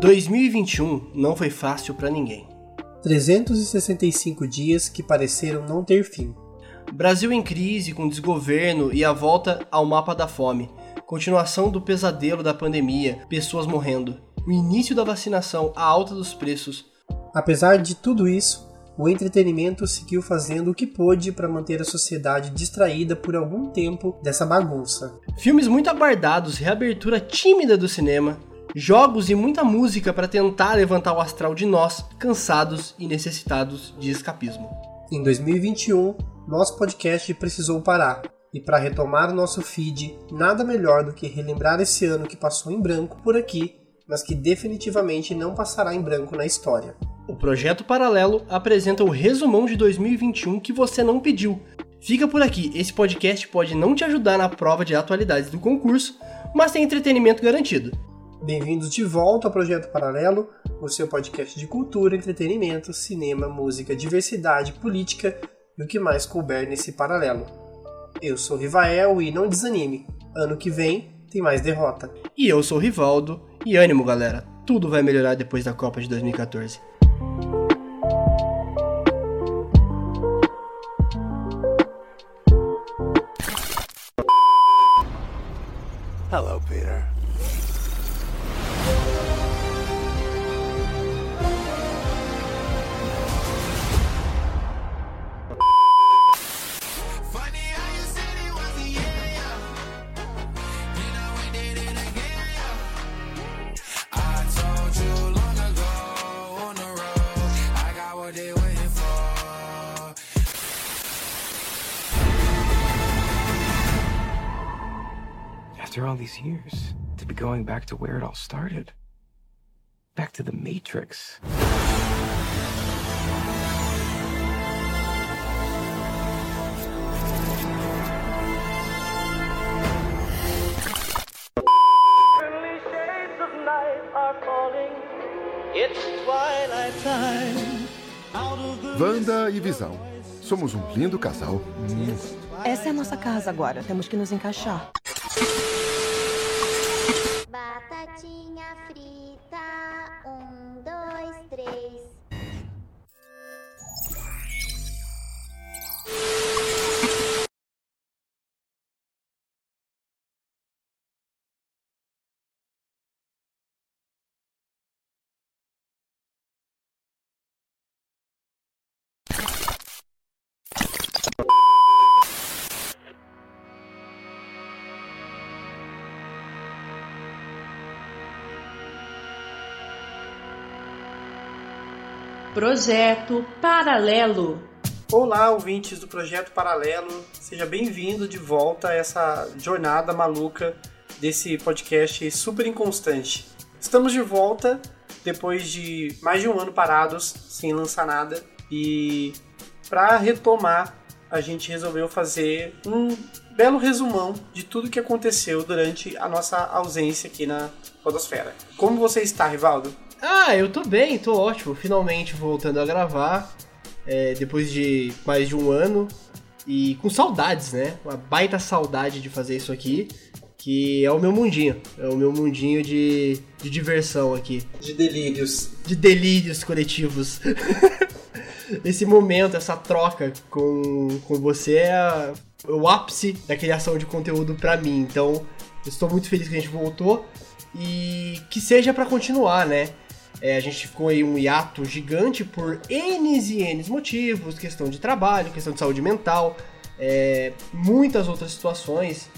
2021 não foi fácil para ninguém. 365 dias que pareceram não ter fim. Brasil em crise, com desgoverno e a volta ao mapa da fome. Continuação do pesadelo da pandemia, pessoas morrendo. O início da vacinação, a alta dos preços. Apesar de tudo isso, o entretenimento seguiu fazendo o que pôde para manter a sociedade distraída por algum tempo dessa bagunça. Filmes muito aguardados, reabertura tímida do cinema, jogos e muita música para tentar levantar o astral de nós, cansados e necessitados de escapismo. Em 2021, nosso podcast precisou parar. E para retomar o nosso feed, nada melhor do que relembrar esse ano que passou em branco por aqui, mas que definitivamente não passará em branco na história. O projeto Paralelo apresenta o resumão de 2021 que você não pediu. Fica por aqui, esse podcast pode não te ajudar na prova de atualidades do concurso, mas tem entretenimento garantido. Bem-vindos de volta ao Projeto Paralelo, o seu podcast de cultura, entretenimento, cinema, música, diversidade, política e o que mais couber nesse paralelo. Eu sou Rivael e não desanime, ano que vem tem mais derrota. E eu sou Rivaldo, e ânimo galera, tudo vai melhorar depois da Copa de 2014. Going back to where it all started. Back to the Matrix. Early shades of night are falling. It's twilight time. Out of the Wanda e Visão. Somos um lindo casal. Essa é a nossa casa agora. Temos que nos encaixar. Batatinha frita, um, dois, três. Projeto Paralelo. Olá, ouvintes do Projeto Paralelo, seja bem-vindo de volta a essa jornada maluca desse podcast super inconstante. Estamos de volta depois de mais de um ano parados, sem lançar nada, e para retomar, a gente resolveu fazer um belo resumão de tudo que aconteceu durante a nossa ausência aqui na Podosfera. Como você está, Rivaldo? Ah, eu tô bem, tô ótimo. Finalmente voltando a gravar. é, depois de mais de um ano. E com saudades, né? Uma baita saudade de fazer isso aqui. Que é o meu mundinho. É o meu mundinho de, de diversão aqui. De delírios. De delírios coletivos. Esse momento, essa troca com, com você é a- o ápice da criação de conteúdo pra mim. Então, eu estou muito feliz que a gente voltou. E que seja pra continuar, né? É, a gente ficou aí um hiato gigante por N e N motivos, questão de trabalho, questão de saúde mental, é, muitas outras situações.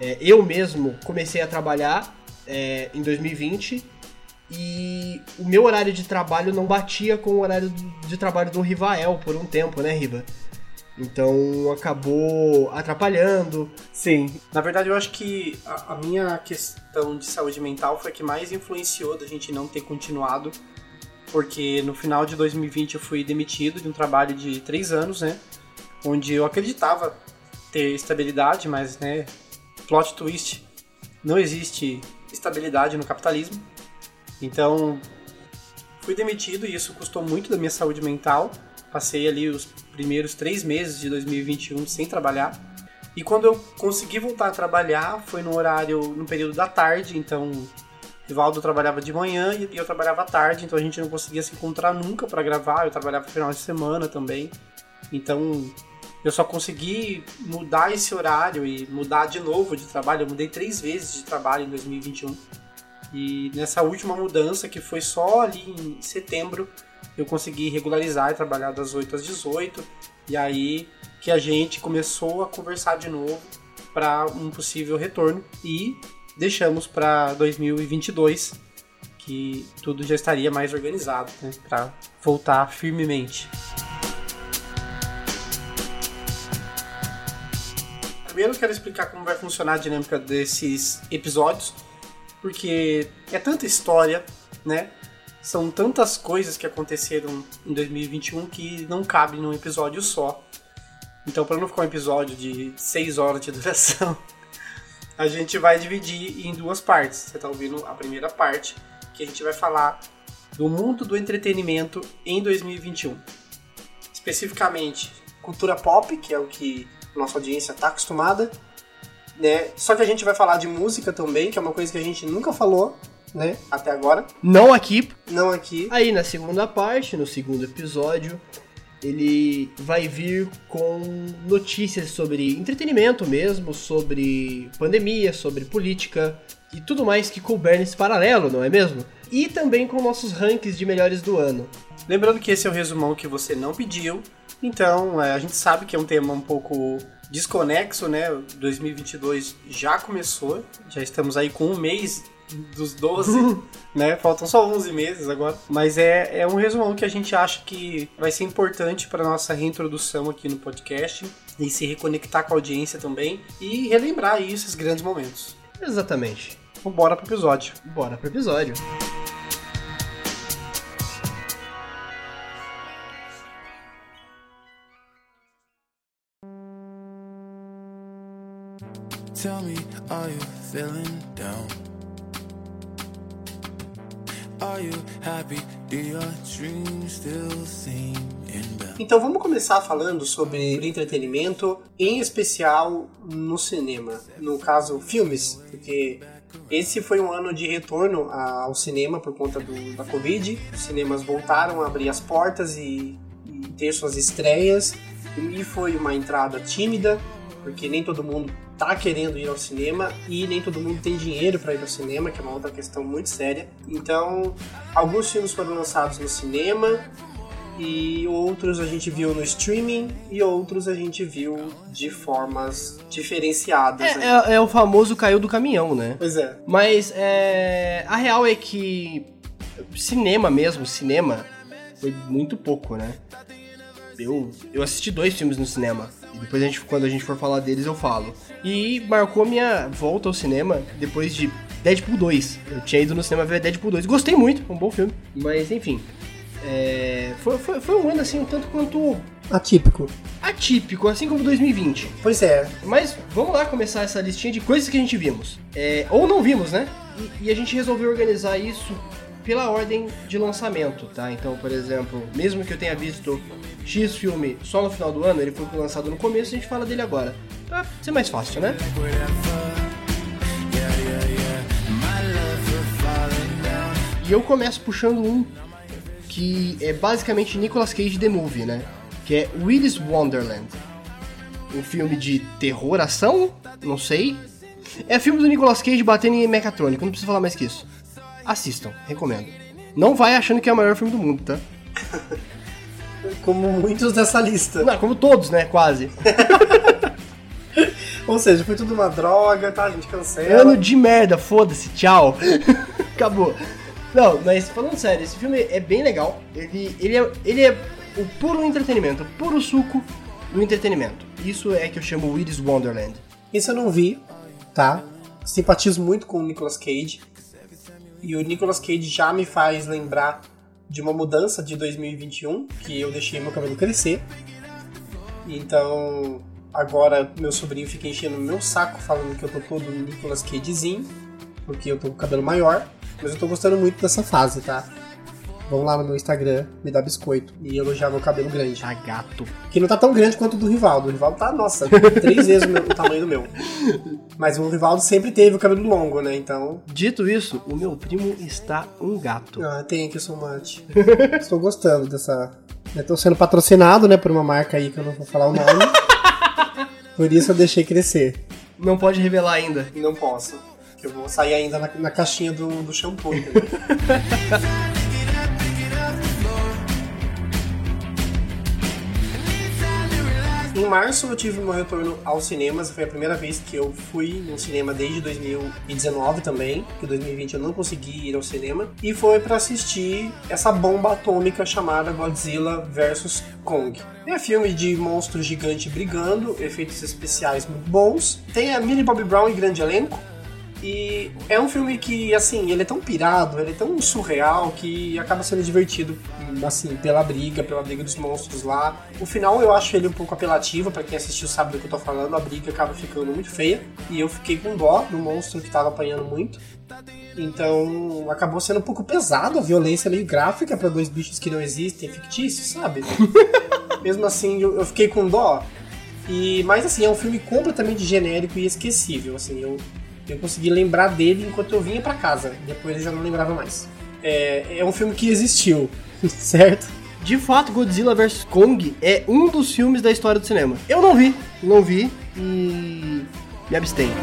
É, eu mesmo comecei a trabalhar é, em 2020 e o meu horário de trabalho não batia com o horário de trabalho do Rivael por um tempo, né, Riva? Então acabou atrapalhando. Sim, na verdade eu acho que a, a minha questão de saúde mental foi a que mais influenciou da gente não ter continuado, porque no final de 2020 eu fui demitido de um trabalho de três anos, né? Onde eu acreditava ter estabilidade, mas, né, plot twist, não existe estabilidade no capitalismo. Então, fui demitido e isso custou muito da minha saúde mental. Passei ali os primeiros três meses de 2021 sem trabalhar. E quando eu consegui voltar a trabalhar, foi no horário, no período da tarde, então Rivaldo trabalhava de manhã e eu trabalhava à tarde, então a gente não conseguia se encontrar nunca para gravar. Eu trabalhava no final de semana também. Então eu só consegui mudar esse horário e mudar de novo de trabalho. Eu mudei três vezes de trabalho em 2021. E nessa última mudança, que foi só ali em setembro, eu consegui regularizar e trabalhar das 8 às 18. E aí que a gente começou a conversar de novo para um possível retorno. E deixamos para 2022 que tudo já estaria mais organizado né, para voltar firmemente. Primeiro quero explicar como vai funcionar a dinâmica desses episódios, porque é tanta história, né? São tantas coisas que aconteceram em 2021 que não cabe num episódio só. Então, para não ficar um episódio de 6 horas de duração, a gente vai dividir em duas partes. Você está ouvindo a primeira parte, que a gente vai falar do mundo do entretenimento em 2021. Especificamente, cultura pop, que é o que nossa audiência está acostumada, né? Só que a gente vai falar de música também, que é uma coisa que a gente nunca falou, né? Até agora. Não aqui. Não aqui. Aí na segunda parte, no segundo episódio, ele vai vir com notícias sobre entretenimento mesmo, sobre pandemia, sobre política e tudo mais que couber nesse paralelo, não é mesmo? E também com nossos rankings de melhores do ano. Lembrando que esse é o resumão que você não pediu, então é, a gente sabe que é um tema um pouco desconexo, né? 2022 já começou, já estamos aí com um mês dos 12, né? Faltam só 11 meses agora. Mas é, é um resumão que a gente acha que vai ser importante para nossa reintrodução aqui no podcast e se reconectar com a audiência também e relembrar aí esses grandes momentos. Exatamente. Então, bora pro episódio. Bora pro episódio. Tell me, are you feeling down? Então vamos começar falando sobre entretenimento, em especial no cinema. No caso, filmes, porque esse foi um ano de retorno ao cinema por conta do, da Covid. Os cinemas voltaram a abrir as portas e, e ter suas estreias. E foi uma entrada tímida, porque nem todo mundo tá querendo ir ao cinema e nem todo mundo tem dinheiro para ir ao cinema, que é uma outra questão muito séria. Então, alguns filmes foram lançados no cinema e outros a gente viu no streaming e outros a gente viu de formas diferenciadas. né? É, é- é o famoso caiu do caminhão, né? Pois é. Mas é, a real é que cinema mesmo, cinema, foi muito pouco, né? Eu, eu assisti dois filmes no cinema. Depois a gente, quando a gente for falar deles, eu falo. E marcou minha volta ao cinema depois de Deadpool 2. Eu tinha ido no cinema ver Deadpool 2. Gostei muito, é um bom filme. Mas enfim. é, foi, foi, foi um ano assim, um tanto quanto Atípico. atípico, assim como 2020. Pois é. Mas vamos lá começar essa listinha de coisas que a gente vimos. É, ou não vimos, né? E, e a gente resolveu organizar isso pela ordem de lançamento, tá? Então, por exemplo, mesmo que eu tenha visto X filme só no final do ano, ele foi lançado no começo, a gente fala dele agora. Pra ser mais fácil, né? E eu começo puxando um que é basicamente Nicolas Cage The Movie, né? Que é Willis Wonderland. Um filme de terror, ação? Não sei. É filme do Nicolas Cage batendo em mecatrônico, não precisa falar mais que isso. Assistam, recomendo. Não vai achando que é o maior filme do mundo, tá? Como muitos dessa lista. Não, como todos, né? Quase. Ou seja, foi tudo uma droga, tá? A gente cancela. Ano de merda, foda-se, tchau. Acabou. Não, mas falando sério, esse filme é bem legal. Ele, ele, é, ele é o puro entretenimento, o puro suco do entretenimento. Isso é que eu chamo Willis Wonderland. Isso eu não vi, tá? Simpatizo muito com o Nicolas Cage. E o Nicolas Cage já me faz lembrar de uma mudança de 2021, que eu deixei meu cabelo crescer. Então, agora meu sobrinho fica enchendo meu saco falando que eu tô todo Nicolas Cagezinho, porque eu tô com o cabelo maior. Mas eu tô gostando muito dessa fase, tá? Vão lá no meu Instagram, me dá biscoito e elogiar meu cabelo grande. Tá gato. Que não tá tão grande quanto o do Rivaldo. O Rivaldo tá, nossa, três vezes o, meu- o tamanho do meu. Mas o Rivaldo sempre teve o cabelo longo, né? Então. Dito isso, o meu primo está um gato. Ah, tem que so much. Estou gostando dessa. Estou sendo patrocinado, né, por uma marca aí que eu não vou falar o nome. Por isso eu deixei crescer. Não pode revelar ainda. Não posso. Eu vou sair ainda na, na caixinha do, do shampoo, Em março eu tive meu retorno aos cinemas, foi a primeira vez que eu fui no cinema desde 2019 também, que 2020 eu não consegui ir ao cinema, e foi pra assistir essa bomba atômica chamada Godzilla vs Kong. É filme de monstro gigante brigando, efeitos especiais muito bons. Tem a Millie Bobby Brown em grande elenco, e é um filme que, assim, ele é tão pirado, ele é tão surreal que acaba sendo divertido, assim, pela briga, pela briga dos monstros lá. O final eu acho ele um pouco apelativo, pra quem assistiu sabe do que eu tô falando, a briga acaba ficando muito feia. E eu fiquei com dó do monstro que tava apanhando muito. Então acabou sendo um pouco pesado a violência meio gráfica pra dois bichos que não existem, fictícios, sabe? Mesmo assim, eu, eu fiquei com dó. E, mas assim, é um filme completamente genérico e esquecível. Assim, eu, eu consegui lembrar dele enquanto eu vinha pra casa. Depois eu já não lembrava mais. É, é um filme que existiu, certo? De fato, Godzilla vs Kong é um dos filmes da história do cinema. Eu não vi, não vi e me abstenho.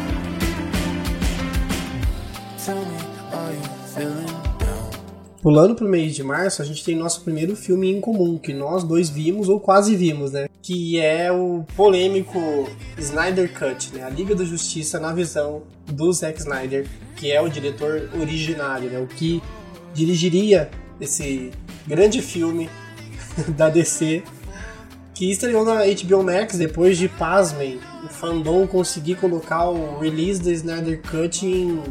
Pulando pro mês de março, a gente tem nosso primeiro filme em comum, que nós dois vimos ou quase vimos, né? Que é o polêmico Snyder Cut, né? A Liga da Justiça na visão do Zack Snyder, que é o diretor originário, né? O que dirigiria esse grande filme da DC que estreou na HBO Max depois de, pasmem, o fandom conseguir colocar o release do Snyder Cut em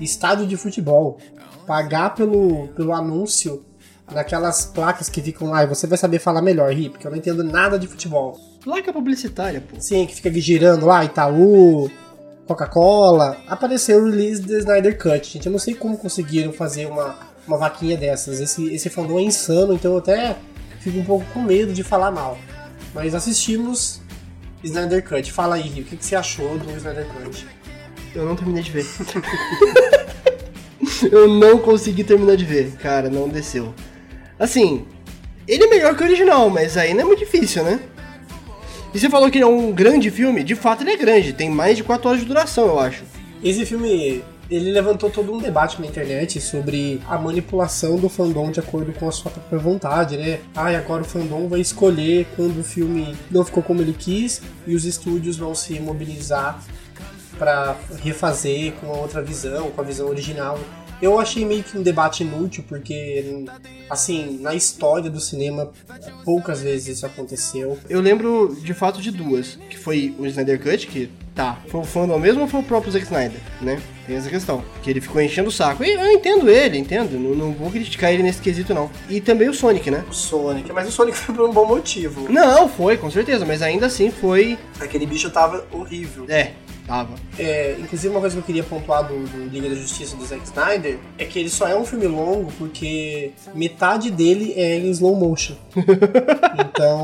estádio de futebol. Pagar pelo, pelo anúncio naquelas placas que ficam lá. E você vai saber falar melhor, Ri, porque eu não entendo nada de futebol. Placa publicitária, pô. Sim, que fica girando lá, Itaú, Coca-Cola. Apareceu o release do Snyder Cut, gente. Eu não sei como conseguiram fazer uma, uma vaquinha dessas. Esse, esse fandom é insano, então eu até fico um pouco com medo de falar mal. Mas assistimos Snyder Cut. Fala aí, Rio, o que, que você achou do Snyder Cut? Eu não terminei de ver. eu não consegui terminar de ver, cara, não desceu. Assim, ele é melhor que o original, mas não é muito difícil, né? E você falou que ele é um grande filme, de fato ele é grande, tem mais de 4 horas de duração, eu acho. Esse filme, ele levantou todo um debate na internet sobre a manipulação do fandom de acordo com a sua própria vontade, né? Ah, e agora o fandom vai escolher quando o filme não ficou como ele quis e os estúdios vão se mobilizar para refazer com outra visão, com a visão original. Eu achei meio que um debate inútil, porque, assim, na história do cinema, poucas vezes isso aconteceu. Eu lembro de fato de duas, que foi o Snyder Cut, que tá, foi o fandom mesmo ou foi o próprio Zack Snyder, né? Tem essa questão, que ele ficou enchendo o saco. E eu entendo ele, entendo, não, não vou criticar ele nesse quesito não. E também o Sonic, né? O Sonic, mas o Sonic foi por um bom motivo. Não, foi, com certeza, mas ainda assim foi... Aquele bicho tava horrível. É, tava. É, inclusive uma coisa que eu queria pontuar do, do Liga da Justiça do Zack Snyder é que ele só é um filme longo porque metade dele é em slow motion. então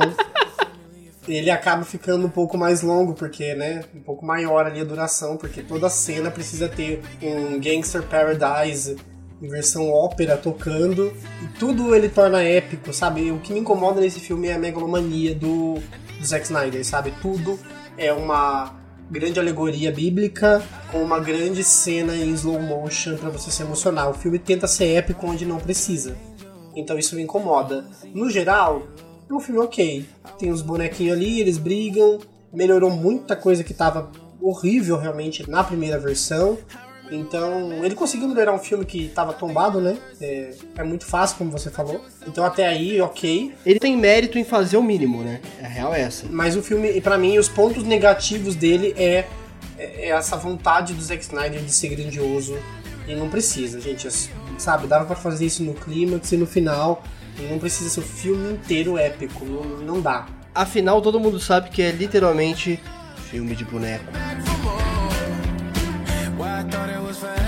ele acaba ficando um pouco mais longo porque, né, um pouco maior ali a duração, porque toda cena precisa ter um Gangster Paradise em versão ópera tocando e tudo ele torna épico, sabe? O que me incomoda nesse filme é a megalomania do, do Zack Snyder, sabe? Tudo é uma grande alegoria bíblica com uma grande cena em slow motion para você se emocionar. O filme tenta ser épico onde não precisa. Então isso me incomoda. No geral, é um filme ok. Tem os bonequinhos ali, eles brigam. Melhorou muita coisa que tava horrível realmente na primeira versão. Então, ele conseguiu melhorar um filme que tava tombado, né? É, é muito fácil, como você falou. Então, até aí, ok. Ele tem mérito em fazer o mínimo, né? A real é essa. Mas o filme, e pra mim, os pontos negativos dele é, é essa vontade do Zack Snyder de ser grandioso. E não precisa, gente. Sabe, dava pra fazer isso no clímax e no final. E não precisa ser o filme inteiro épico. Não, não dá. Afinal, todo mundo sabe que é literalmente filme de boneco. Thought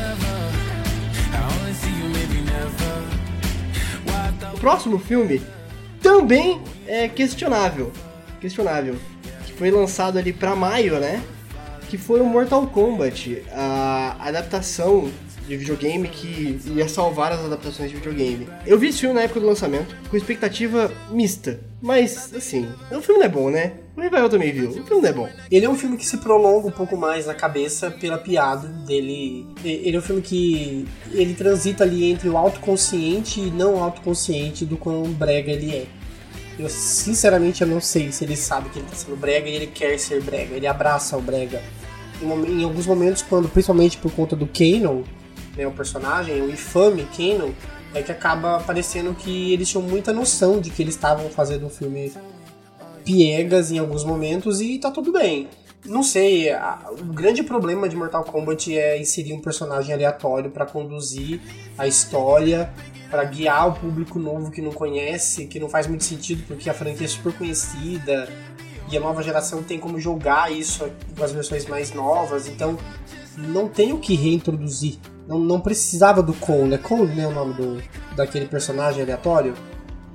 próximo filme também é questionável. Questionável. Que foi lançado ali pra maio, né? Que foi o Mortal Kombat, a adaptação de videogame que ia salvar as adaptações de videogame. Eu vi esse filme na época do lançamento, com expectativa mista. Mas, assim, o filme não é bom, né? O Rival também viu. O filme não é bom. Ele é um filme que se prolonga um pouco mais na cabeça pela piada dele. Ele é um filme que ele transita ali entre o autoconsciente e não autoconsciente do quão brega ele é. Eu sinceramente eu não sei se ele sabe que ele tá sendo brega e ele quer ser brega. Ele abraça o brega. Em, em alguns momentos, quando principalmente por conta do Kanon, né, o personagem, o infame Kanon, é que acaba parecendo que eles tinham muita noção de que eles estavam fazendo um filme piegas em alguns momentos e tá tudo bem. Não sei, a- o grande problema de Mortal Kombat é inserir um personagem aleatório pra conduzir a história, pra guiar o público novo que não conhece, que não faz muito sentido porque a franquia é super conhecida e a nova geração tem como jogar isso com as versões mais novas, então não tem o que reintroduzir. Não, não precisava do Cole, é Cole, né, o nome do, daquele personagem aleatório?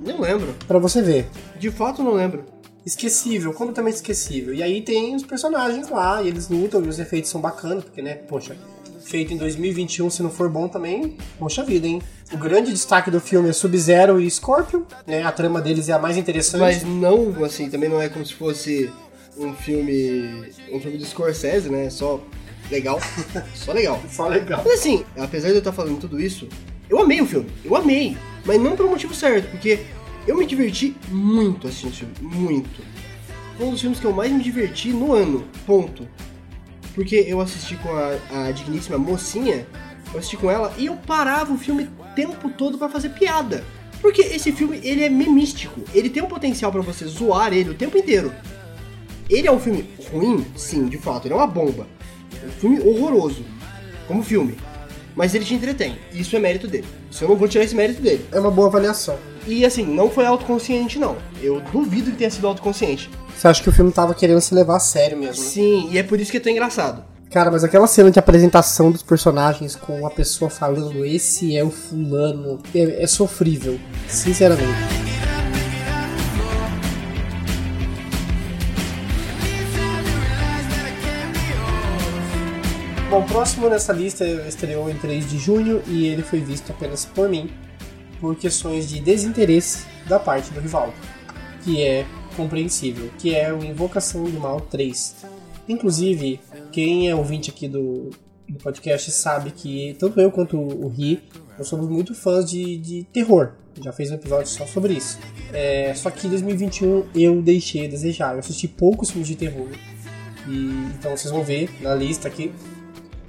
Não lembro. Pra você ver. De fato, não lembro. Esquecível, completamente esquecível. E aí tem os personagens lá, e eles lutam, e os efeitos são bacanas, porque, né, poxa, feito em 2021, se não for bom também, poxa vida, hein? O grande destaque do filme é Sub-Zero e Scorpion, né? A trama deles é a mais interessante. Mas não, assim, também não é como se fosse um filme. um filme do Scorsese, né? Só legal. Só legal. Só legal. Mas assim, apesar de eu estar falando tudo isso, eu amei o filme. Eu amei. Mas não pelo motivo certo, porque eu me diverti muito assistindo esse filme. Muito. Foi um dos filmes que eu mais me diverti no ano. Ponto. Porque eu assisti com a, a digníssima mocinha, eu assisti com ela e eu parava o filme o tempo todo pra fazer piada. Porque esse filme, ele é memístico. Ele tem um potencial pra você zoar ele o tempo inteiro. Ele é um filme ruim? Sim, de fato. Ele é uma bomba. Um filme horroroso. Como filme. Mas ele te entretém. Isso é mérito dele. Isso eu não vou tirar esse mérito dele. É uma boa avaliação. E assim, não foi autoconsciente, não. Eu duvido que tenha sido autoconsciente. Você acha que o filme tava querendo se levar a sério mesmo, né? Sim, e é por isso que é tão engraçado. Cara, mas aquela cena de apresentação dos personagens com a pessoa falando esse é o fulano é, é sofrível, sinceramente. Bom, próximo nessa lista estreou em 3 de junho e ele foi visto apenas por mim por questões de desinteresse da parte do Rivaldo, que é compreensível, que é o Invocação do Mal 3. Inclusive, quem é ouvinte aqui do, do podcast sabe que tanto eu quanto o Ri, nós somos muito fãs de, de terror. Já fez um episódio só sobre isso. É, só que em 2021 eu deixei a desejar. Eu assisti poucos filmes de terror. E, então vocês vão ver na lista aqui.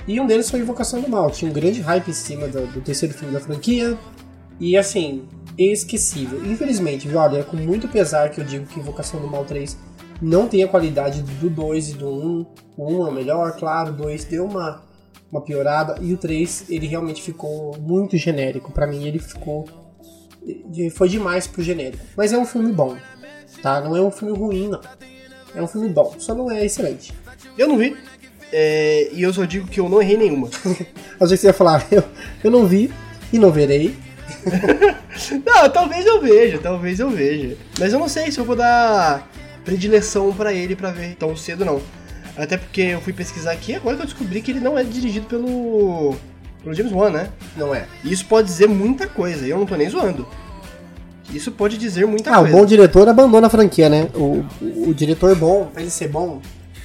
E um deles foi Invocação do Mal. Tinha um grande hype em cima do, do terceiro filme da franquia. E assim, esquecível. Infelizmente, viu? Olha, é com muito pesar que eu digo que Invocação do Mal 3 não tem a qualidade do 2 e do 1. O 1 é o melhor, claro, o 2 deu uma, uma piorada. E o 3, ele realmente ficou muito genérico. Pra mim, ele ficou. Foi demais pro genérico. Mas é um filme bom, tá? Não é um filme ruim, não. É um filme bom, só não é excelente. Eu não vi. É, e eu só digo que eu não errei nenhuma. Às vezes você ia falar, eu, eu não vi e não verei. não, talvez eu veja, talvez eu veja. Mas eu não sei se eu vou dar predileção pra ele pra ver tão cedo, não. Até porque eu fui pesquisar aqui agora que eu descobri que ele não é dirigido pelo. pelo James Wan, né? Não é. E isso pode dizer muita coisa, e eu não tô nem zoando. Isso pode dizer muita Ah, o coisa. bom diretor abandona a franquia, né? O, o, o diretor bom, pra ele ser bom,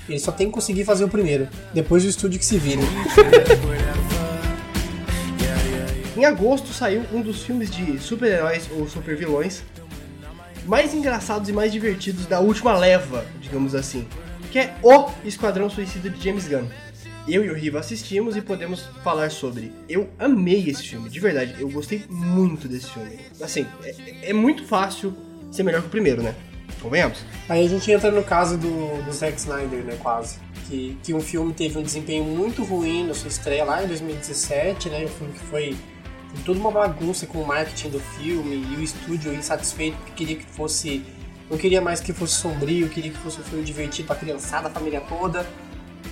ele só tem que conseguir fazer o primeiro. Depois o estúdio que se vira. Em agosto saiu um dos filmes de super-heróis ou super-vilões mais engraçados e mais divertidos da última leva, digamos assim, que é O Esquadrão Suicida de James Gunn. Eu e o Riva assistimos e podemos falar sobre. Eu amei esse filme, de verdade, eu gostei muito desse filme. Assim, é, é muito fácil ser melhor que o primeiro, né? Convenhamos? Aí a gente entra no caso do, do Zack Snyder, né, quase. Que, que um filme teve um desempenho muito ruim na sua estreia lá em 2017, né? Um filme que foi toda uma bagunça com o marketing do filme e o estúdio insatisfeito porque queria que fosse. Não queria mais que fosse sombrio, queria que fosse um filme divertido pra criançada, a família toda.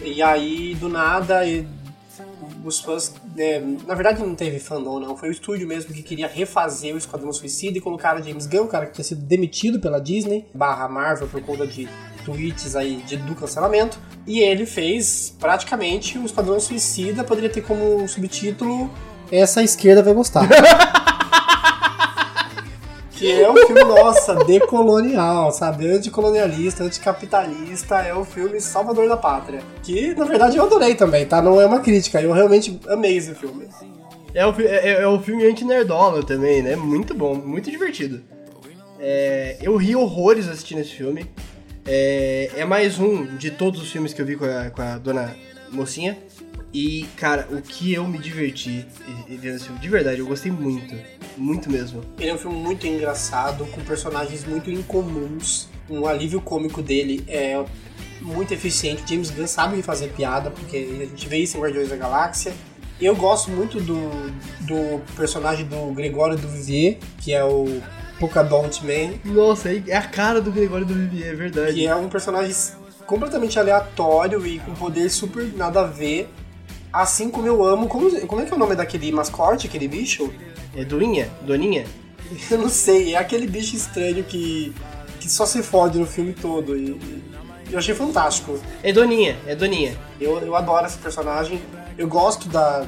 E aí, do nada, e- os fãs é, na verdade não teve fandom não, foi o estúdio mesmo que queria refazer o Esquadrão Suicida e colocaram James Gunn, o cara que tinha sido demitido pela Disney, barra Marvel por conta de tweets aí de, do cancelamento, e ele fez praticamente o Esquadrão Suicida, poderia ter como subtítulo Essa esquerda vai gostar. que é um filme, nossa, decolonial, sabe? Anticolonialista, anticapitalista, é o filme Salvador da Pátria. Que, na verdade, eu adorei também, tá? Não é uma crítica, eu realmente amei esse filme. É fi- é, é o filme anti-nerdola também, né? Muito bom, muito divertido. É, eu ri horrores assistindo esse filme. É, é mais um de todos os filmes que eu vi com a, com a dona mocinha. E, cara, o que eu me diverti vendo esse filme, de verdade, eu gostei muito. Muito mesmo. Ele é um filme muito engraçado, com personagens muito incomuns. O alívio cômico dele é muito eficiente. James Gunn sabe fazer piada, porque a gente vê isso em Guardiões da Galáxia. Eu gosto muito do, do personagem do Gregório do Vivier, que é o Polkadot Man, Nossa, é a cara do Gregório do Vivier, é verdade. que é um personagem completamente aleatório e com poder super nada a ver. Assim como eu amo. Como, como é que é o nome daquele mascote, aquele bicho? É Doinha? Doninha? Eu não sei, é aquele bicho estranho que, que só se fode no filme todo. E, eu achei fantástico. É Doninha, é Doninha. Eu, eu adoro esse personagem. Eu gosto da,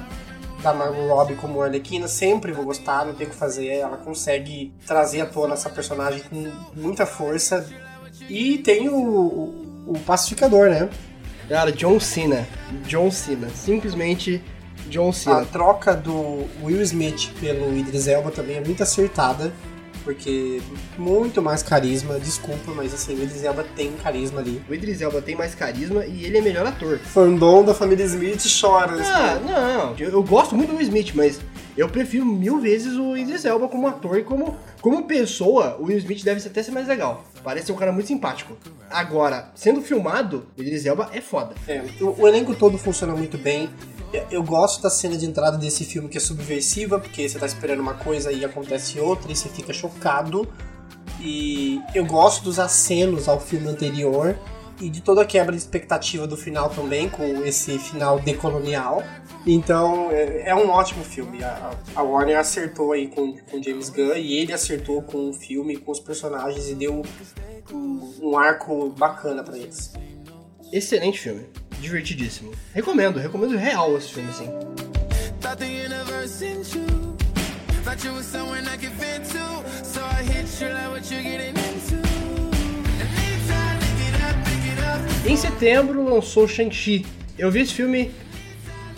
da Margot Robbie como Arlequina, sempre vou gostar, não tem o que fazer. Ela consegue trazer à tona essa personagem com muita força. E tem o, o, o pacificador, né? Cara, John Cena. John Cena. Simplesmente John A Cena. troca do Will Smith pelo Idris Elba também é muito acertada, porque muito mais carisma, desculpa, mas assim, o Idris Elba tem carisma ali. O Idris Elba tem mais carisma e ele é melhor ator. Fandom da família Smith chora Ah, não. Eu, eu gosto muito do Will Smith, mas eu prefiro mil vezes o Idris Elba como ator e como, como pessoa, o Will Smith deve até ser mais legal. Parece ser um cara muito simpático. Agora, sendo filmado, o Idris Elba é foda. É, o, o elenco todo funciona muito bem. Eu- gosto da cena de entrada desse filme que é subversiva, porque você tá esperando uma coisa e acontece outra e você fica chocado. E eu gosto dos acenos ao filme anterior e de toda a quebra de expectativa do final também, com esse final decolonial. Então é, é um ótimo filme. A, Warner acertou aí com, com James Gunn e ele acertou com o filme, com os personagens e deu um, um arco bacana pra eles. Excelente filme. Divertidíssimo. Recomendo, recomendo real esse filme, sim. Thought the universe in you. Thought you were someone I could vent to. So I hit you like what you're getting into. Em setembro lançou Shang-Chi. Eu vi esse filme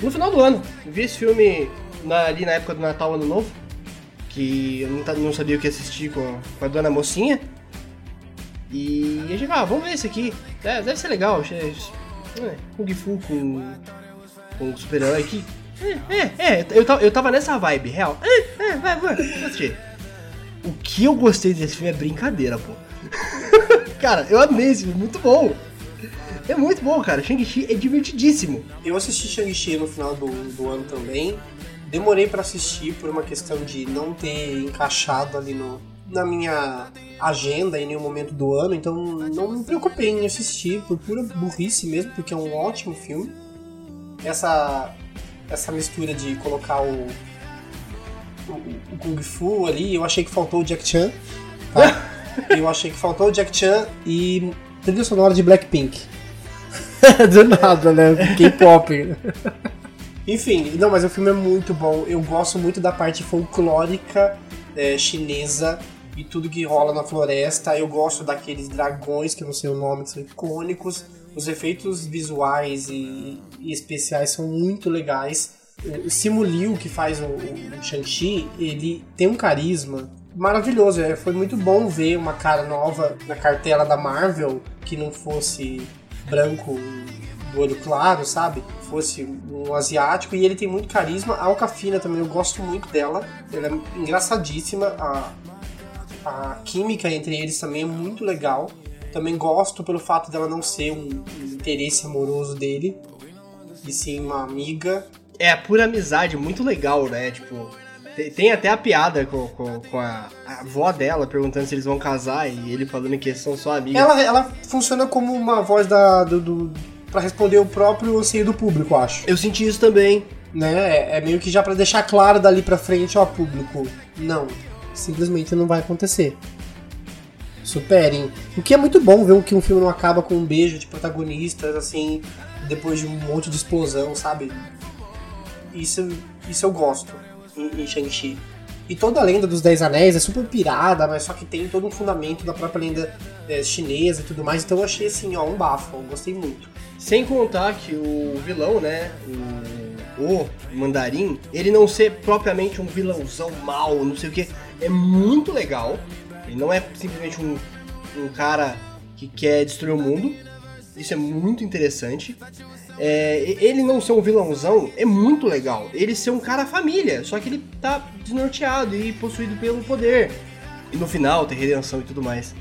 no final do ano. Eu vi esse filme na- ali na época do Natal, Ano Novo. Que eu não, não sabia o que assistir com, com a dona mocinha. E a gente, ah, vamos ver esse aqui. É, deve ser legal. é, Kung Fu com, com super-herói aqui. É, é, é, eu eu tava nessa vibe, real. É, é, vai, vai, assistir. O que eu gostei desse filme é brincadeira, pô. cara, eu amei esse filme, muito bom. É muito bom, cara. Shang-Chi é divertidíssimo. Eu assisti Shang-Chi no final do, do ano também. Demorei pra assistir por uma questão de não ter encaixado ali no, na minha agenda em nenhum momento do ano, então não me preocupei em assistir por pura burrice mesmo, porque é um ótimo filme. Essa, essa mistura de colocar o, o, o Kung Fu ali, eu achei que faltou o Jack Chan. Tá? eu achei que faltou o Jack Chan e trilha sonora de Blackpink. Do nada, né? K-pop. Enfim, não, mas o filme é muito bom. Eu gosto muito da parte folclórica é, chinesa e tudo que rola na floresta. Eu gosto daqueles dragões, que eu não sei o nome, que são icônicos. Os efeitos visuais e, e especiais são muito legais. O Simu Liu, que faz o, o Shang-Chi, ele tem um carisma maravilhoso. É, foi muito bom ver uma cara nova na cartela da Marvel que não fosse branco do olho claro, sabe? Fosse um asiático e ele tem muito carisma. A Alcafina também, eu gosto muito dela. Ela é engraçadíssima. A, a química entre eles também é muito legal. Também gosto pelo fato dela não ser um, um interesse amoroso dele, e sim uma amiga. É a pura amizade, muito legal, né? Tipo, tem, tem até a piada com, com, com a, a avó dela perguntando se eles vão casar e ele falando que eles são só amigos. Ela, ela funciona como uma voz da, do, do, pra responder o próprio anseio do público, acho. Eu senti isso também. né? É, é meio que já pra deixar claro dali pra frente, ó, público. Não, simplesmente não vai acontecer. Superem. O que é muito bom ver que um filme não acaba com um beijo de protagonistas, assim, depois de um monte de explosão, sabe? Isso, isso eu gosto em, em Shang-Chi. E toda a lenda dos Dez Anéis é super pirada, mas só que tem todo um fundamento da própria lenda é, chinesa e tudo mais. Então eu achei assim, ó, um bafo. Gostei muito. Sem contar que o vilão, né? O, o Mandarim, ele não ser propriamente um vilãozão mal, não sei o que, é muito legal. Ele não é simplesmente um, um cara que quer destruir o mundo. Isso é muito interessante. É, ele não ser um vilãozão é muito legal. Ele ser um cara família, só que ele tá desnorteado e possuído pelo poder. E no final tem redenção e tudo mais.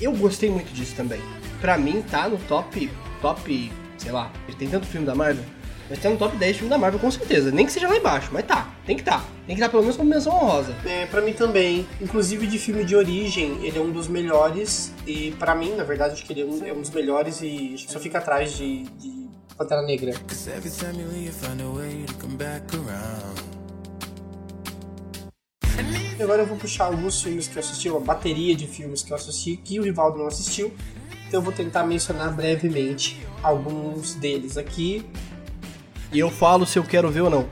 Eu gostei muito disso também. Pra mim tá no top, top, sei lá, tem tanto filme da Marvel, mas tá no top 10 filme da Marvel com certeza. Nem que seja lá embaixo, mas tá, tem que tá. Tem que tá pelo menos como menção honrosa. É, pra mim também. Inclusive de filme de origem, ele é um dos melhores. E pra mim, na verdade, acho que ele é um, é um dos melhores e só fica atrás de, de Pantera Negra. E agora eu vou puxar alguns filmes que eu assisti, uma bateria de filmes que eu assisti que o Rivaldo não assistiu. Então eu vou tentar mencionar brevemente alguns deles aqui. E eu falo se eu quero ver ou não.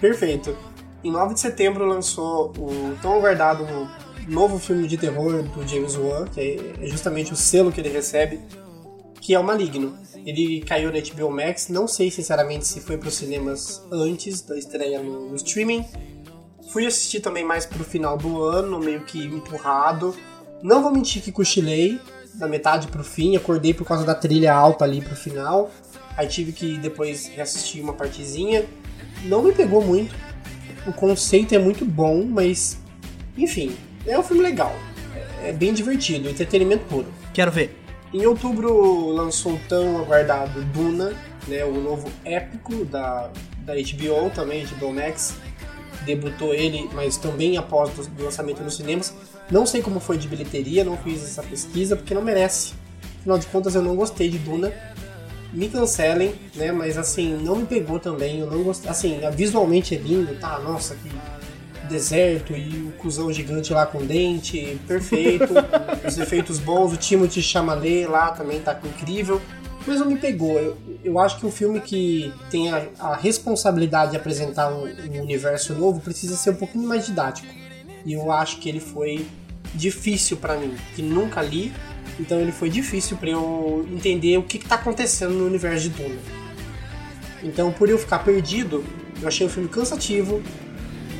Perfeito. Em 9 de setembro lançou o tão aguardado novo filme de terror do James Wan, que é justamente o selo que ele recebe, que é o Maligno. Ele caiu na HBO Max, não sei sinceramente se foi para os cinemas antes da estreia no, streaming. Fui assistir também mais pro final do ano, meio que empurrado. Não vou mentir que cochilei, da metade pro fim, acordei por causa da trilha alta ali pro final. Aí tive que depois reassistir uma partezinha. Não me pegou muito. O conceito é muito bom, mas enfim, é um filme legal. É bem divertido, entretenimento puro. Quero ver. Em outubro lançou o tão aguardado Duna, né, o novo épico da, da HBO também, HBO Max. Debutou ele, mas também após o lançamento nos cinemas. Não sei como foi de bilheteria, não fiz essa pesquisa, porque não merece. Afinal de contas, eu não gostei de Duna. Me cancelem, né? Mas assim, não me pegou também. Eu não gostei. Assim, visualmente é lindo, tá? Nossa, que deserto e o cuzão gigante lá com dente, perfeito. os efeitos bons, o Timothy Chalamet lá também tá incrível. Mas não me pegou. Eu, eu acho que um filme que tem a, a responsabilidade de apresentar um, um universo novo precisa ser um pouquinho mais didático. E eu acho que ele foi difícil para mim, que nunca li, então ele foi difícil para eu entender o que, está acontecendo no universo de Duna. Então, por eu ficar perdido, eu achei o filme cansativo,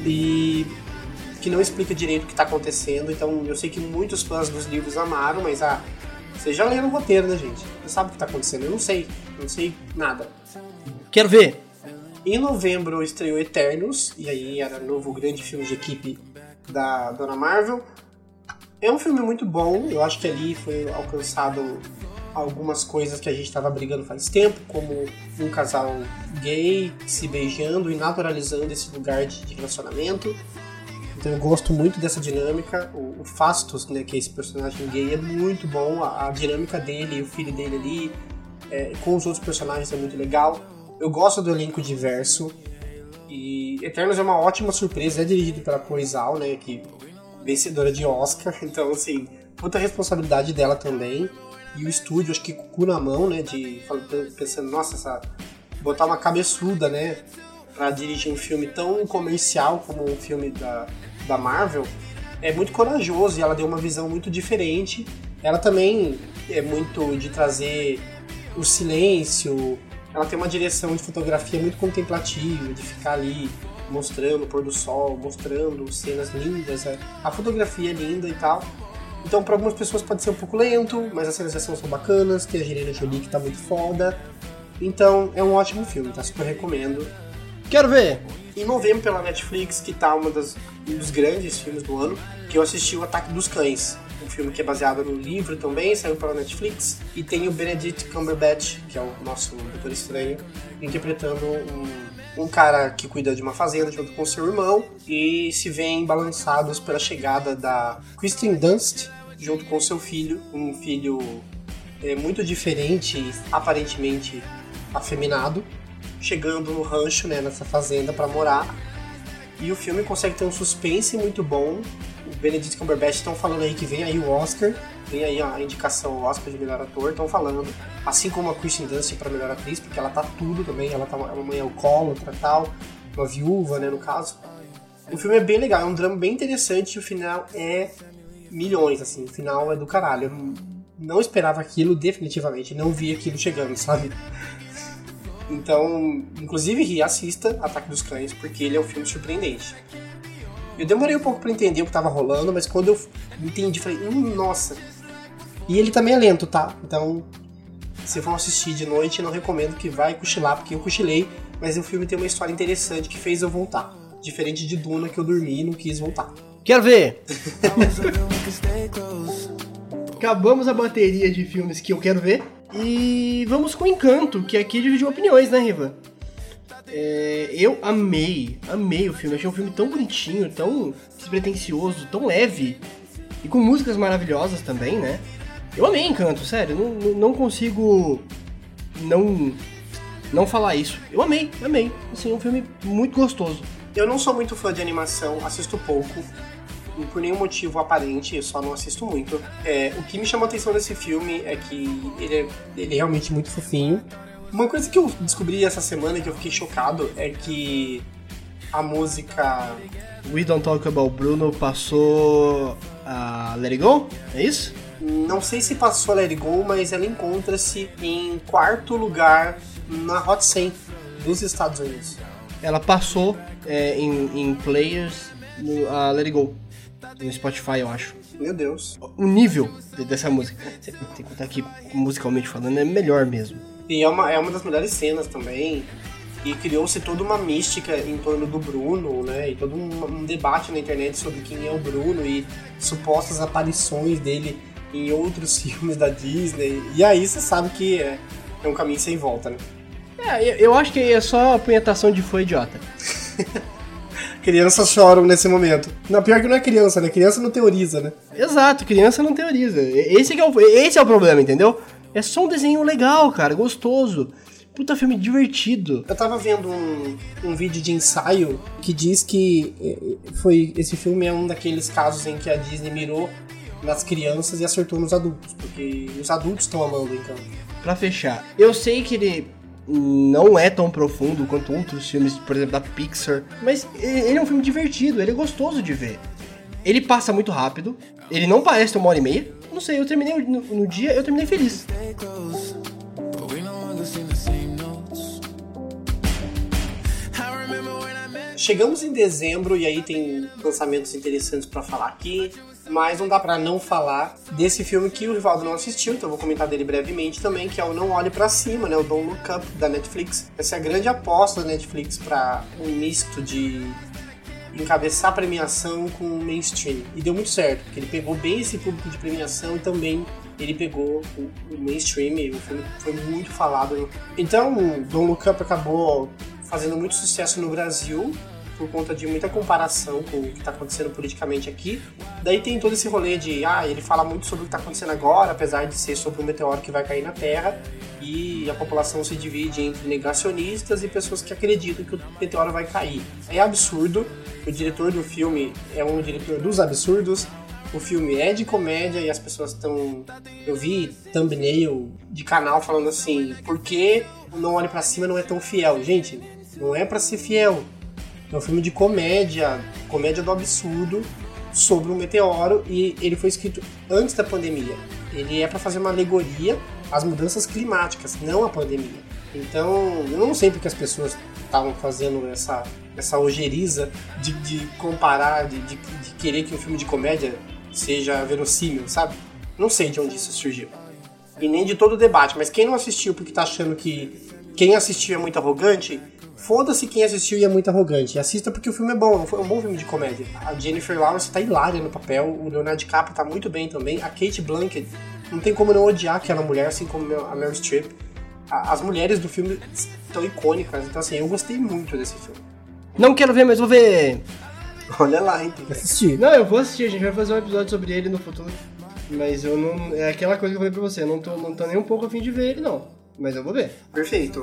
e que não explica direito o que está acontecendo. Então eu sei que muitos fãs dos livros amaram, mas ah, vocês já leram o roteiro, né, gente? Você sabe o que está acontecendo? Eu não sei, não sei nada. Quero ver. Em novembro estreou Eternos, e aí era novo grande filme de equipe da Dona Marvel. É um filme muito bom, eu acho que ali foi alcançado algumas coisas que a gente estava brigando faz tempo, como um casal gay se beijando e naturalizando esse lugar de, relacionamento. Então eu gosto muito dessa dinâmica. O, o Fastos, né, que é esse personagem gay, é muito bom. A, a dinâmica dele e o filho dele ali, é, com os outros personagens é muito legal. Eu gosto do elenco diverso. E Eternos é uma ótima surpresa. É dirigido pela Coisal, né, que vencedora de Oscar. Então, assim, puta responsabilidade dela também e o estúdio, acho que com o cu na mão, né? De pensando, nossa, essa, botar uma cabeçuda, né? Pra dirigir um filme tão comercial como um filme da, da Marvel, é muito corajoso e ela deu uma visão muito diferente. Ela também é muito de trazer o silêncio, ela tem uma direção de fotografia muito contemplativa, de ficar ali mostrando o pôr do sol, mostrando cenas lindas, a fotografia é linda e tal. Então, para algumas pessoas pode ser um pouco lento, mas as ação são bacanas. Tem a Angelina Jolie que tá muito foda. Então, é um ótimo filme, tá? Super recomendo. Quero ver! Em novembro, pela Netflix, que tá uma das, um dos grandes filmes do ano, que eu assisti O Ataque dos Cães. Um filme que é baseado no livro também, saiu pela Netflix. E tem o Benedict Cumberbatch, que é o nosso Doutor Estranho, interpretando um, um cara que cuida de uma fazenda junto com seu irmão e se veem balançados pela chegada da Kristen Dunst junto com seu filho, um filho é, muito diferente, aparentemente afeminado, chegando no rancho, né, nessa fazenda pra morar. E o filme consegue ter um suspense muito bom. Benedict Cumberbatch estão falando aí que vem aí o Oscar, vem aí a indicação Oscar de melhor ator, estão falando. Assim como a Kristen Dunst para melhor atriz, porque ela tá tudo também, ela tá uma mãe alcoólatra e tal, uma viúva, né, no caso. O filme é bem legal, é um drama bem interessante e o final é milhões, assim, o final é do caralho. Eu não esperava aquilo, definitivamente, não vi aquilo chegando, sabe? Então, inclusive, reassista Ataque dos Cães, porque ele é um filme surpreendente. Eu demorei um pouco pra entender o que tava rolando, mas quando eu entendi, falei, hum, nossa. E ele também é lento, tá? Então, se for assistir de noite, não recomendo que vai cochilar, porque eu cochilei, mas o filme tem uma história interessante que fez eu voltar. Diferente de Duna, que eu dormi e não quis voltar. Quero ver! Acabamos a bateria de filmes que eu quero ver. E vamos com Encanto, que aqui dividiu opiniões, né, Riva? É, eu amei, amei o filme. Achei um filme tão bonitinho, tão despretensioso, tão leve. E com músicas maravilhosas também, né? Eu amei Encanto, sério. Não, não- consigo não, não falar isso. Eu amei, amei. Assim, é um filme muito gostoso. Eu não sou muito fã de animação, assisto pouco, por nenhum motivo aparente, eu só não assisto muito. É, o que me chamou a atenção nesse filme é que ele é, ele é realmente muito fofinho. Uma coisa que eu descobri essa semana e que eu fiquei chocado é que a música. We Don't Talk About Bruno passou a Let It Go? É isso? Não sei se passou a Let It Go, mas ela encontra-se em quarto lugar na Hot 100 dos Estados Unidos. Ela passou é, em, em players no, a Let It Go. No Spotify, eu acho. Meu Deus. O nível de- dessa música. Tem que contar aqui, musicalmente falando, é melhor mesmo. E é uma, é uma das melhores cenas também. E criou-se toda uma mística em torno do Bruno, né? E todo um, um debate na internet sobre quem é o Bruno e supostas aparições dele em outros filmes da Disney. E aí você sabe que é, é um caminho sem volta, né? É, eu, acho que é só apunhetação de foi idiota. Crianças choram nesse momento. Não, pior que não é criança, né? Criança não teoriza, né? Exato, criança não teoriza. Esse, é o, esse é o problema, entendeu? É só um desenho legal, cara, gostoso. Puta filme divertido. Eu tava vendo um, um vídeo de ensaio que diz que eh, foi esse filme é um daqueles casos em que a Disney mirou nas crianças e acertou nos adultos, porque os adultos estão amando então. Pra fechar, eu sei que ele não é tão profundo quanto outros filmes, por exemplo, da Pixar, mas ele é um filme divertido, ele é gostoso de ver. Ele passa muito rápido, ele não parece uma hora e meia. Não sei, eu terminei no, no dia, eu terminei feliz. Chegamos em dezembro e aí tem lançamentos interessantes pra falar aqui, mas não dá pra não falar desse filme que o Rivaldo não assistiu, então eu vou comentar dele brevemente também, que é o Não Olhe Pra Cima, né, o Don't Look Up da Netflix. Essa é a grande aposta da Netflix pra um misto de encabeçar a premiação com o mainstream. E deu muito certo, porque ele pegou bem esse público de premiação e também ele pegou o, o mainstream, e o filme foi muito falado. Então, Don't Look Up acabou fazendo muito sucesso no Brasil por conta de muita comparação com o que está acontecendo politicamente aqui. Daí tem todo esse rolê de, ah, ele fala muito sobre o que está acontecendo agora, apesar de ser sobre um meteoro que vai cair na Terra, e a população se divide entre negacionistas e pessoas que acreditam que o meteoro vai cair. É absurdo. O diretor do filme é um diretor dos absurdos. O filme é de comédia e as pessoas estão. Eu vi thumbnail de canal falando assim: por que o Não Olhe Pra Cima não é tão fiel? Gente, não é pra ser fiel. É um filme de comédia, comédia do absurdo, sobre um meteoro e ele foi escrito antes da pandemia. Ele é para fazer uma alegoria às mudanças climáticas, não à pandemia. Então, eu não sei porque as pessoas estavam fazendo essa, essa ojeriza de, de comparar, de, de, de querer que um filme de comédia seja verossímil, sabe? Não sei de onde isso surgiu. E nem de todo o debate, mas quem não assistiu porque tá achando que quem assistiu é muito arrogante, foda-se quem assistiu e é muito arrogante. Assista porque o filme é bom, é um bom filme de comédia. A Jennifer Lawrence tá hilária no papel, o Leonardo DiCaprio tá muito bem também, a Kate Blanchett, não tem como não odiar aquela mulher, assim como a Meryl Streep. As mulheres do filme estão icônicas, então assim, eu gostei muito desse filme. Não quero ver, mas vou ver. Olha lá, hein, tem que assistir. Não, eu vou assistir, a gente vai fazer um episódio sobre ele no futuro. Mas eu não. É aquela coisa que eu falei pra você, eu não tô, não tô nem um pouco afim de ver ele, não. Mas eu vou ver. Perfeito.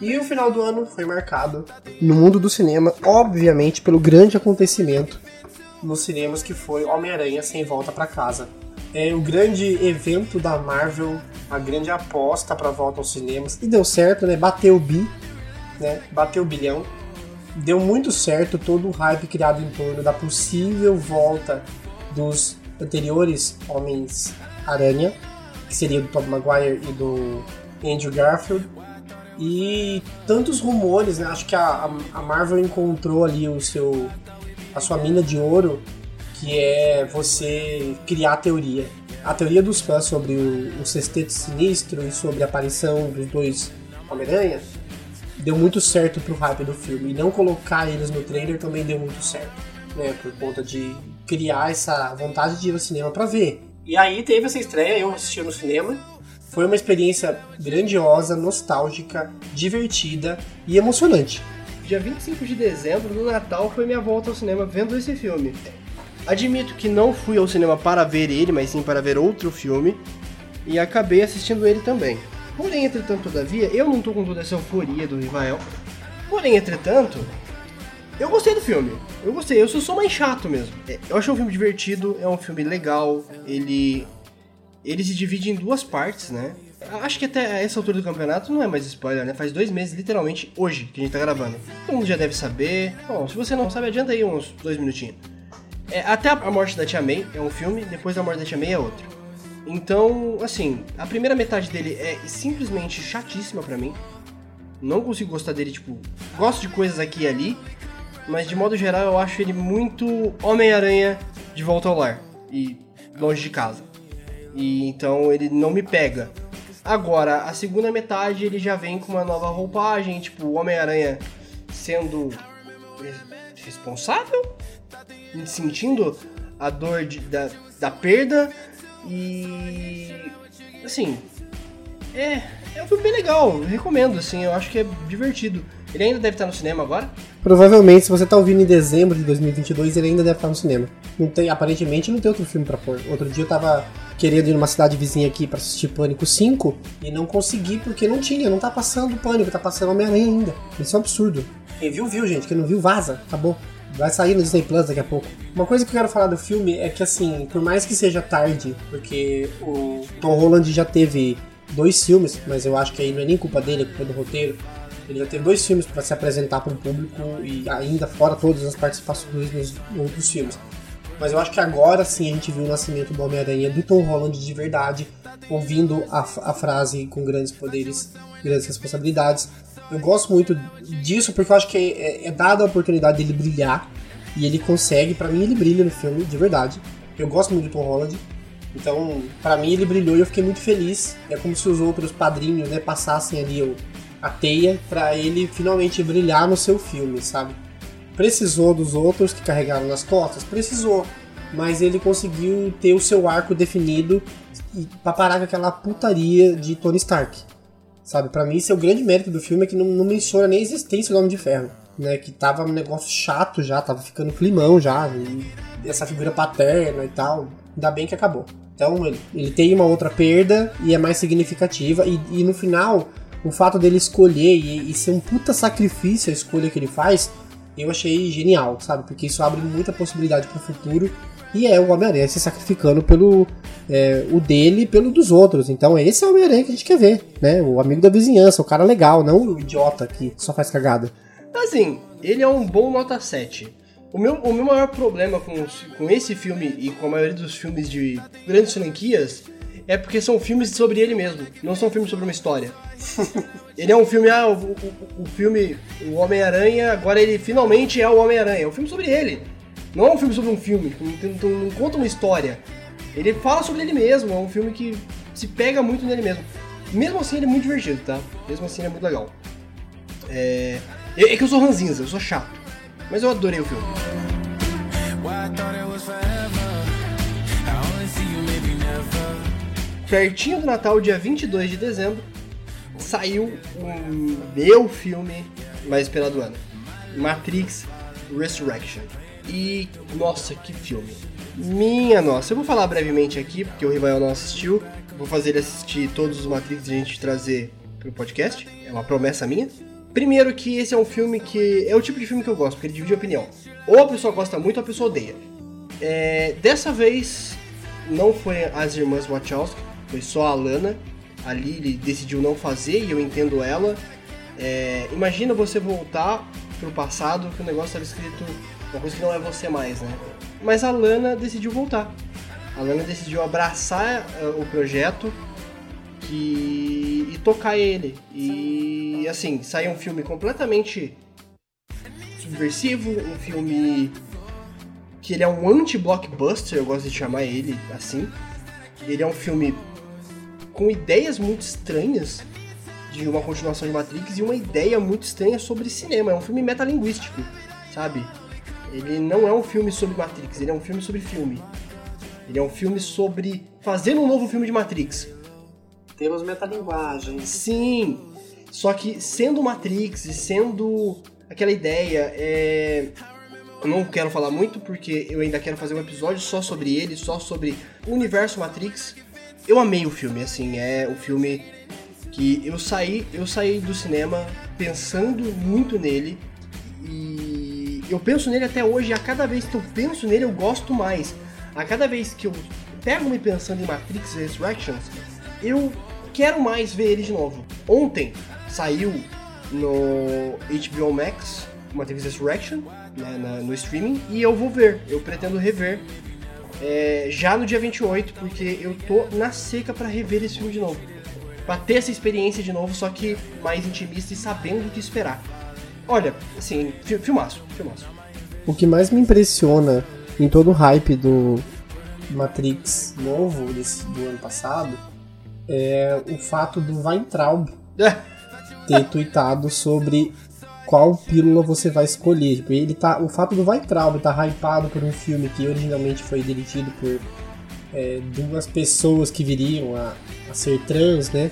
E o final do ano foi marcado no mundo do cinema, obviamente, pelo grande acontecimento nos cinemas que foi Homem-Aranha Sem Volta pra Casa. É o grande evento da Marvel, a grande aposta pra volta aos cinemas. E deu certo, né? Bateu o bi, né? Bateu o bilhão. Deu muito certo todo o hype criado em torno da possível volta dos anteriores Homens-Aranha, que seria do Tobey Maguire e do Andrew Garfield. E tantos rumores, né? Acho que a, a- Marvel encontrou ali o seu a sua mina de ouro, que é você criar a teoria. A teoria dos fãs sobre o, o sexteto sinistro e sobre a aparição dos dois Homem-Aranha deu muito certo pro hype do filme. E não colocar eles no trailer também deu muito certo, né? Por conta de criar essa vontade de ir ao cinema pra ver. E aí teve essa estreia, eu assisti no cinema. Foi uma experiência grandiosa, nostálgica, divertida e emocionante. Dia 25 de dezembro, no Natal, foi minha volta ao cinema vendo esse filme. Admito que não fui ao cinema para ver ele, mas sim para ver outro filme, e acabei assistindo ele também. Porém, entretanto, todavia, eu não tô com toda essa euforia do Rivael. Porém, entretanto, eu gostei do filme. Eu gostei, eu sou só mais chato mesmo. É, Eu achei um filme divertido, é um filme legal, ele. Ele se divide em duas partes, né? Acho que até essa altura do campeonato não é mais spoiler, né? Faz dois meses, literalmente, hoje, que a gente tá gravando. Todo mundo já deve saber. Bom, se você não sabe, adianta aí uns dois minutinhos. É, até a morte da Tia May é um filme, depois da morte da Tia May é outro. Então, assim, a primeira metade dele é simplesmente chatíssima pra mim. Não consigo gostar dele, tipo, gosto de coisas aqui e ali, mas de modo geral eu acho ele muito Homem-Aranha de volta ao lar e longe de casa. E então ele não me pega. Agora, a segunda metade ele já vem com uma nova roupagem, tipo, o Homem-Aranha sendo res- responsável, sentindo a dor de- da, da perda e assim, é, é um filme bem legal, recomendo, assim, eu acho que é divertido. Ele ainda deve estar no cinema agora? Provavelmente, se você tá ouvindo em dezembro de 2022, ele ainda deve estar no cinema. Não tem, aparentemente não tem outro filme pra pôr. Outro dia eu tava querendo ir numa cidade vizinha aqui pra assistir Pânico 5 e não consegui porque não tinha, não tá passando Pânico, tá passando Homem-Aranha ainda. Isso é um absurdo. Quem viu, viu, gente. Quem não viu, vaza. Acabou. Vai sair no Disney Plus daqui a pouco. Uma coisa que eu quero falar do filme é que, assim, por mais que seja tarde, porque o Tom Holland já teve dois filmes, mas eu acho que aí não é nem culpa dele, é culpa do roteiro. Ele já teve dois filmes para se apresentar para o público e ainda fora todas as participações nos outros filmes. Mas eu acho que agora sim a gente viu o nascimento do Homem-Aranha do Tom Holland de verdade, ouvindo a, a frase com grandes poderes, grandes responsabilidades. Eu gosto muito disso porque eu acho que é, é dada a oportunidade dele brilhar e ele consegue. Pra mim, ele brilha no filme, de verdade. Eu gosto muito do Tom Holland. Então, pra mim, ele brilhou e eu fiquei muito feliz. É como se os outros padrinhos né, passassem ali o, a teia pra ele finalmente brilhar no seu filme, sabe? Precisou dos outros que carregaram nas costas? Precisou. Mas ele conseguiu ter o seu arco definido pra parar com aquela putaria de Tony Stark. Sabe, pra mim esse é o grande mérito do filme é que não, não menciona nem a existência do Homem de Ferro. Né, que tava um negócio chato já, tava ficando climão já, essa figura paterna e tal. Ainda bem que acabou. Então ele, ele tem uma outra perda e é mais significativa. E, e no final, o fato dele escolher e, e ser um puta sacrifício a escolha que ele faz, eu achei genial, sabe? Porque isso abre muita possibilidade pro futuro. E é o Homem-Aranha se sacrificando pelo é, o dele e pelo dos outros. Então esse é o Homem-Aranha que a gente quer ver, né? O amigo da vizinhança, o cara legal, não o idiota que só faz cagada. Assim, ele é um bom nota 7. O meu, o meu maior problema com, com esse filme e com a maioria dos filmes de grandes franquias é porque são filmes sobre ele mesmo, não são filmes sobre uma história. ele é um filme, ah, o, o, o filme, o Homem-Aranha, agora ele finalmente é o Homem-Aranha. É um filme sobre ele. Não é um filme sobre um filme, não, não- não conta uma história. Ele fala sobre ele mesmo, é um filme que se pega muito nele mesmo. Mesmo assim, ele é muito divertido, tá? Mesmo assim, ele é muito legal. É, é que eu sou ranzinza, eu sou chato. Mas eu adorei o filme. Why Pertinho do Natal, dia 22 de dezembro, saiu o meu filme mais esperado do ano. Matrix Resurrection. E nossa, que filme. Minha nossa, eu vou falar brevemente aqui, porque o Rivael não assistiu. Vou fazer ele assistir todos os Matrix e a gente trazer pro podcast. É uma promessa minha. Primeiro que esse é um filme que. É o tipo de filme que eu gosto, porque ele divide opinião. Ou a pessoa gosta muito ou a pessoa odeia. É, dessa vez não foi as irmãs Wachowski, foi só a Lana. A Lily decidiu não fazer e eu entendo ela. É, imagina você voltar pro passado que o negócio estava escrito uma coisa que não é você mais, né? Mas a Lana decidiu voltar. A Lana decidiu abraçar uh, o projeto que, e tocar ele. E assim, saiu um filme completamente subversivo, um filme que ele é um anti-blockbuster, eu gosto de chamar ele assim. Ele é um filme com ideias muito estranhas de uma continuação de Matrix e uma ideia muito estranha sobre cinema. É um filme metalinguístico, sabe? Ele não é um filme sobre Matrix, ele é um filme sobre filme. Ele é um filme sobre fazer um novo filme de Matrix. Temos metalinguagens. Sim, só que sendo Matrix e sendo aquela ideia, é... eu não quero falar muito porque eu ainda quero fazer um episódio só sobre ele, só sobre o universo Matrix. Eu amei o filme, assim, é o filme que eu saí, eu saí do cinema pensando muito nele e eu penso nele até hoje, e a cada vez que eu penso nele eu gosto mais. A cada vez que eu pego me pensando em Matrix Resurrections, eu quero mais ver ele de novo. Ontem saiu no HBO Max Matrix Resurrection, né, na, no streaming, e eu vou ver, eu pretendo rever é, já no dia 28, porque eu tô na seca para rever esse filme de novo. Pra ter essa experiência de novo, só que mais intimista e sabendo o que esperar. Olha, assim, fi- filmaço, filmaço. O que mais me impressiona em todo o hype do Matrix novo desse, do ano passado é o fato do Weintraub ter tweetado sobre qual pílula você vai escolher. Tipo, ele tá, o fato do Weintraub estar tá hypado por um filme que originalmente foi dirigido por é, duas pessoas que viriam a, a ser trans, né?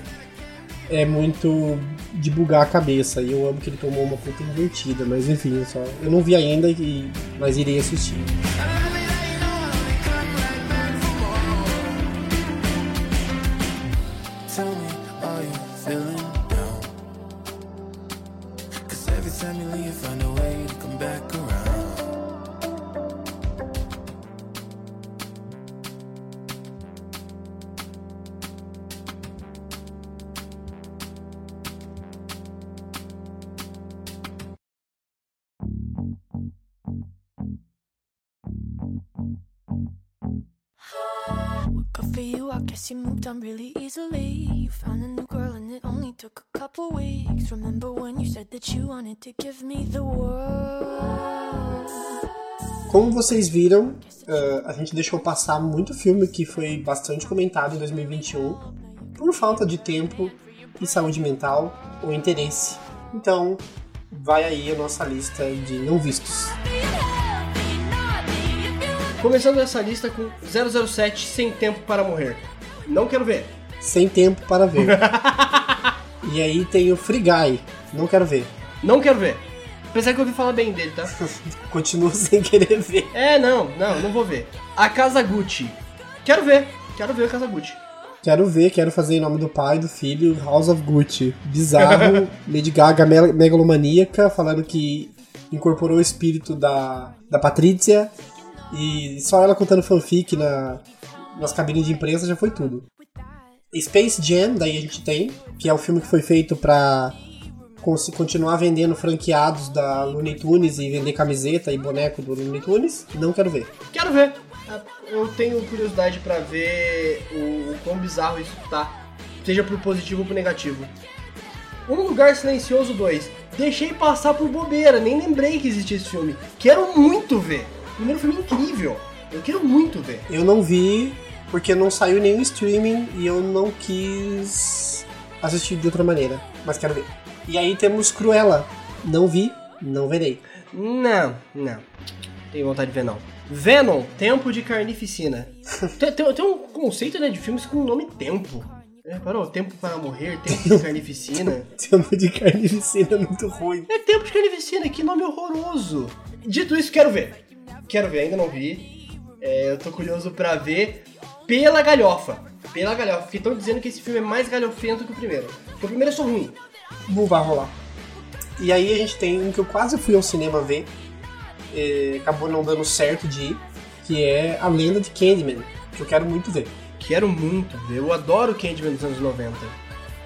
É muito de bugar a cabeça. E eu amo que ele tomou uma puta invertida. Mas enfim, eu, só, eu não vi ainda, e, mas irei assistir. Good for you, I guess you moved on really easily. You found a new girl and it only took a couple weeks. Remember when you said that you wanted to give me the world? Como vocês viram, eh, a gente deixou passar muito filme que foi bastante comentado em 2021 por falta de tempo e saúde mental ou interesse. Então, vai aí a nossa lista de não vistos. Começando essa lista com 007 Sem Tempo para Morrer. Não quero ver. Sem tempo para ver. e aí tem o Free Guy, não quero ver. Não quero ver. Apesar que eu ouvi falar bem dele, tá? Continuo sem querer ver. É, não, não, não vou ver. A Casa Gucci. Quero ver. Quero ver a Casa Gucci. Quero ver, quero fazer em nome do pai, do filho, House of Gucci. Bizarro, Lady Gaga me- megalomaníaca, falando que incorporou o espírito da, da Patrícia e só ela contando fanfic na, nas cabines de imprensa já foi tudo. Space Jam, daí a gente tem, que é o filme que foi feito pra continuar vendendo franqueados da Looney Tunes e vender camiseta e boneco do Looney Tunes. Não quero ver. Quero ver. Eu tenho curiosidade pra ver o, o quão bizarro isso tá. Seja pro positivo ou pro negativo. Um Lugar Silencioso 2. Deixei passar por bobeira, nem lembrei que existia esse filme. Quero muito ver. Primeiro filme incrível. Eu quero muito ver. Eu não vi porque não saiu nenhum streaming e eu não quis assistir de outra maneira, mas quero ver. E aí temos Cruella. Não vi, não verei. Não, não. Tenho vontade de ver, não. Venom, Tempo de Carnificina. tem, tem- tem um conceito né, de filmes com o nome Tempo. É, parou, Tempo para Morrer, Tempo de Carnificina. Tempo de Carnificina é muito ruim. É Tempo de Carnificina, que nome horroroso. Dito isso, quero ver. Quero ver, ainda não vi. É, eu tô curioso pra ver pela galhofa. Pela galhofa. Porque estão dizendo que esse filme é mais galhofento que o primeiro. Porque o primeiro é só ruim. Não vai rolar. E aí a gente tem um que eu quase fui ao cinema ver, eh, acabou não dando certo de ir, que é A Lenda de Candyman, que eu quero muito ver. Quero muito ver. Eu adoro Candyman dos anos 90.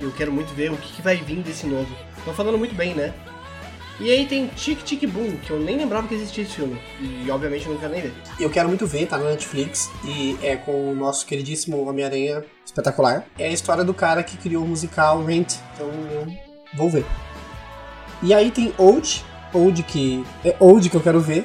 Eu quero muito ver o que, que vai vir desse novo. Estão falando muito bem, né? E aí tem Tic Tic Boom, que eu nem lembrava que existia esse filme. E obviamente eu não quero nem ver. Eu quero muito ver, tá na Netflix, e é com o nosso queridíssimo Homem-Aranha espetacular. É a história do cara que criou o musical Rent, então eu vou ver. E aí tem Old, Old que é Old que eu quero ver,